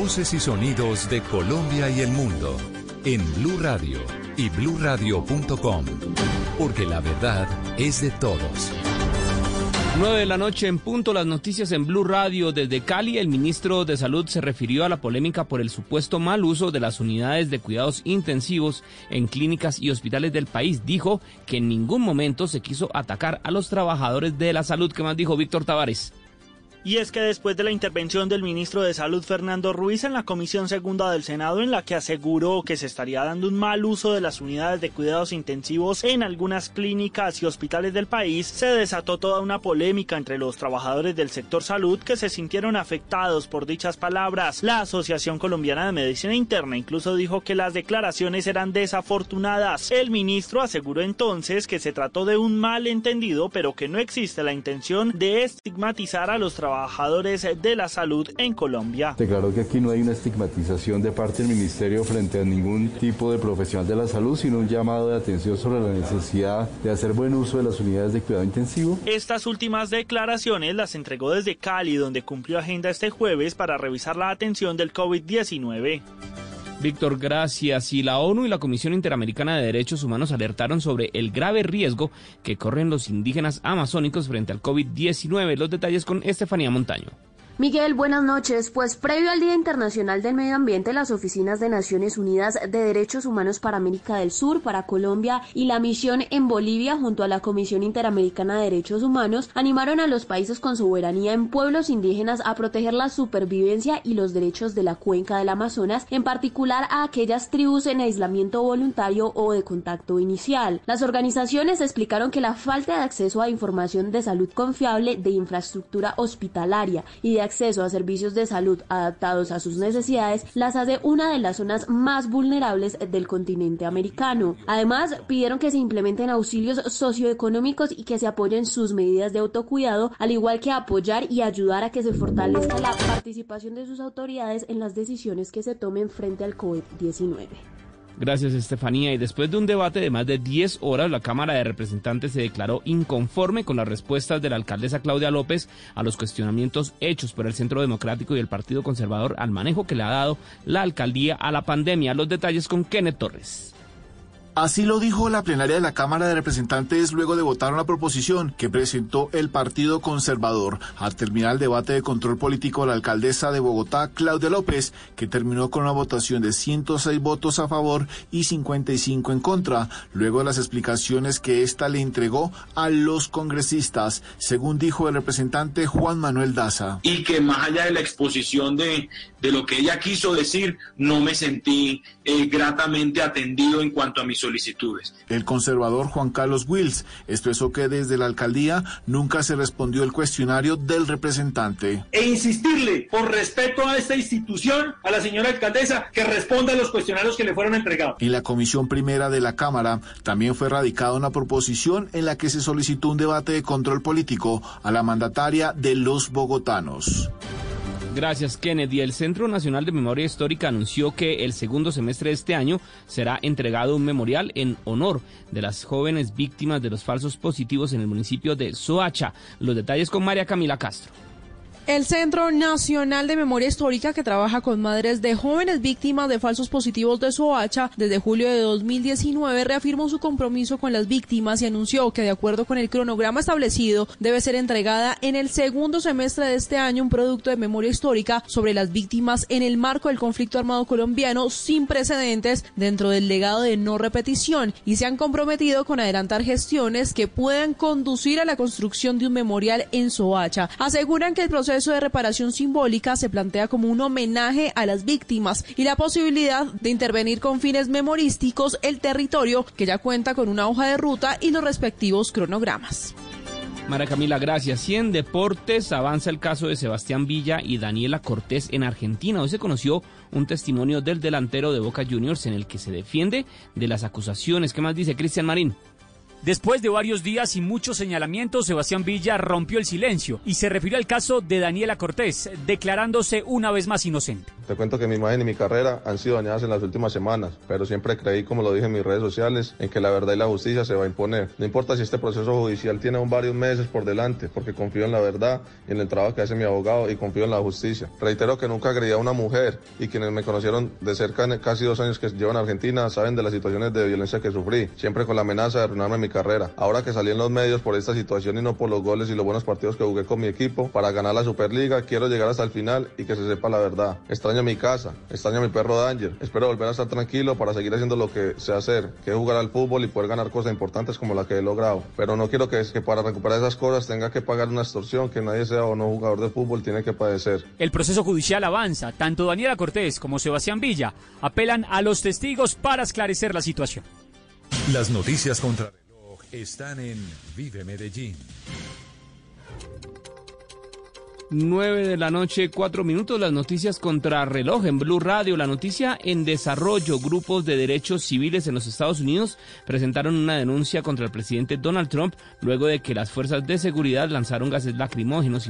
Voces y sonidos de Colombia y el mundo en Blue Radio y bluradio.com, porque la verdad es de todos. 9 de la noche en punto, las noticias en Blue Radio. Desde Cali, el ministro de Salud se refirió a la polémica por el supuesto mal uso de las unidades de cuidados intensivos en clínicas y hospitales del país. Dijo que en ningún momento se quiso atacar a los trabajadores de la salud. ¿Qué más dijo Víctor Tavares? Y es que después de la intervención del ministro de Salud Fernando Ruiz en la Comisión Segunda del Senado en la que aseguró que se estaría dando un mal uso de las unidades de cuidados intensivos en algunas clínicas y hospitales del país, se desató toda una polémica entre los trabajadores del sector salud que se sintieron afectados por dichas palabras. La Asociación Colombiana de Medicina Interna incluso dijo que las declaraciones eran desafortunadas. El ministro aseguró entonces que se trató de un malentendido, pero que no existe la intención de estigmatizar a los trabajadores de la salud en Colombia. Declaró que aquí no hay una estigmatización de parte del ministerio frente a ningún tipo de profesional de la salud, sino un llamado de atención sobre la necesidad de hacer buen uso de las unidades de cuidado intensivo. Estas últimas declaraciones las entregó desde Cali, donde cumplió agenda este jueves para revisar la atención del COVID-19. Víctor, gracias. Y la ONU y la Comisión Interamericana de Derechos Humanos alertaron sobre el grave riesgo que corren los indígenas amazónicos frente al COVID-19. Los detalles con Estefanía Montaño. Miguel, buenas noches. Pues previo al Día Internacional del Medio Ambiente, las oficinas de Naciones Unidas de Derechos Humanos para América del Sur, para Colombia y la misión en Bolivia junto a la Comisión Interamericana de Derechos Humanos animaron a los países con soberanía en pueblos indígenas a proteger la supervivencia y los derechos de la cuenca del Amazonas, en particular a aquellas tribus en aislamiento voluntario o de contacto inicial. Las organizaciones explicaron que la falta de acceso a información de salud confiable, de infraestructura hospitalaria y de acceso a servicios de salud adaptados a sus necesidades las hace una de las zonas más vulnerables del continente americano. Además, pidieron que se implementen auxilios socioeconómicos y que se apoyen sus medidas de autocuidado, al igual que apoyar y ayudar a que se fortalezca la participación de sus autoridades en las decisiones que se tomen frente al COVID-19. Gracias, Estefanía. Y después de un debate de más de 10 horas, la Cámara de Representantes se declaró inconforme con las respuestas de la alcaldesa Claudia López a los cuestionamientos hechos por el Centro Democrático y el Partido Conservador al manejo que le ha dado la alcaldía a la pandemia. Los detalles con Kenneth Torres. Así lo dijo la plenaria de la Cámara de Representantes luego de votar una proposición que presentó el Partido Conservador. Al terminar el debate de control político, la alcaldesa de Bogotá, Claudia López, que terminó con una votación de 106 votos a favor y 55 en contra, luego de las explicaciones que ésta le entregó a los congresistas, según dijo el representante Juan Manuel Daza. y que más allá de la exposición de, de lo que ella quiso decir, no me sentí eh, gratamente atendido en cuanto a mis solicitudes. El conservador Juan Carlos Wills expresó que desde la alcaldía nunca se respondió el cuestionario del representante. e insistirle por respeto a esta institución, a la señora alcaldesa, que responda a los cuestionarios que le fueron entregados. En la comisión primera de la Cámara también fue radicada una proposición en la que se solicitó un debate de control político a la mandataria de los bogotanos. Gracias, Kennedy. El Centro Nacional de Memoria Histórica anunció que el segundo semestre de este año será entregado un memorial en honor de las jóvenes víctimas de los falsos positivos en el municipio de Soacha. Los detalles con María Camila Castro. El Centro Nacional de Memoria Histórica, que trabaja con madres de jóvenes víctimas de falsos positivos de Soacha desde julio de 2019, reafirmó su compromiso con las víctimas y anunció que, de acuerdo con el cronograma establecido, debe ser entregada en el segundo semestre de este año un producto de memoria histórica sobre las víctimas en el marco del conflicto armado colombiano sin precedentes dentro del legado de no repetición y se han comprometido con adelantar gestiones que puedan conducir a la construcción de un memorial en Soacha. Aseguran que el proceso de reparación simbólica se plantea como un homenaje a las víctimas y la posibilidad de intervenir con fines memorísticos el territorio que ya cuenta con una hoja de ruta y los respectivos cronogramas. María Camila, gracias. Y en deportes avanza el caso de Sebastián Villa y Daniela Cortés en Argentina. Hoy se conoció un testimonio del delantero de Boca Juniors en el que se defiende de las acusaciones. ¿Qué más dice Cristian Marín? Después de varios días y muchos señalamientos, Sebastián Villa rompió el silencio y se refirió al caso de Daniela Cortés, declarándose una vez más inocente. Te cuento que mi imagen y mi carrera han sido dañadas en las últimas semanas, pero siempre creí, como lo dije en mis redes sociales, en que la verdad y la justicia se va a imponer. No importa si este proceso judicial tiene aún varios meses por delante, porque confío en la verdad y en el trabajo que hace mi abogado y confío en la justicia. Reitero que nunca agredí a una mujer y quienes me conocieron de cerca en casi dos años que llevo en Argentina saben de las situaciones de violencia que sufrí, siempre con la amenaza de arruinarme mi mi carrera. Ahora que salí en los medios por esta situación y no por los goles y los buenos partidos que jugué con mi equipo para ganar la Superliga, quiero llegar hasta el final y que se sepa la verdad. Extraño mi casa, extraño a mi perro Danger. Espero volver a estar tranquilo para seguir haciendo lo que sé hacer, que es jugar al fútbol y poder ganar cosas importantes como la que he logrado. Pero no quiero que, que para recuperar esas cosas tenga que pagar una extorsión que nadie sea o no jugador de fútbol tiene que padecer. El proceso judicial avanza. Tanto Daniela Cortés como Sebastián Villa apelan a los testigos para esclarecer la situación. Las noticias contra están en Vive Medellín. 9 de la noche, 4 minutos, las noticias contra reloj en Blue Radio. La noticia en desarrollo. Grupos de derechos civiles en los Estados Unidos presentaron una denuncia contra el presidente Donald Trump luego de que las fuerzas de seguridad lanzaron gases lacrimógenos.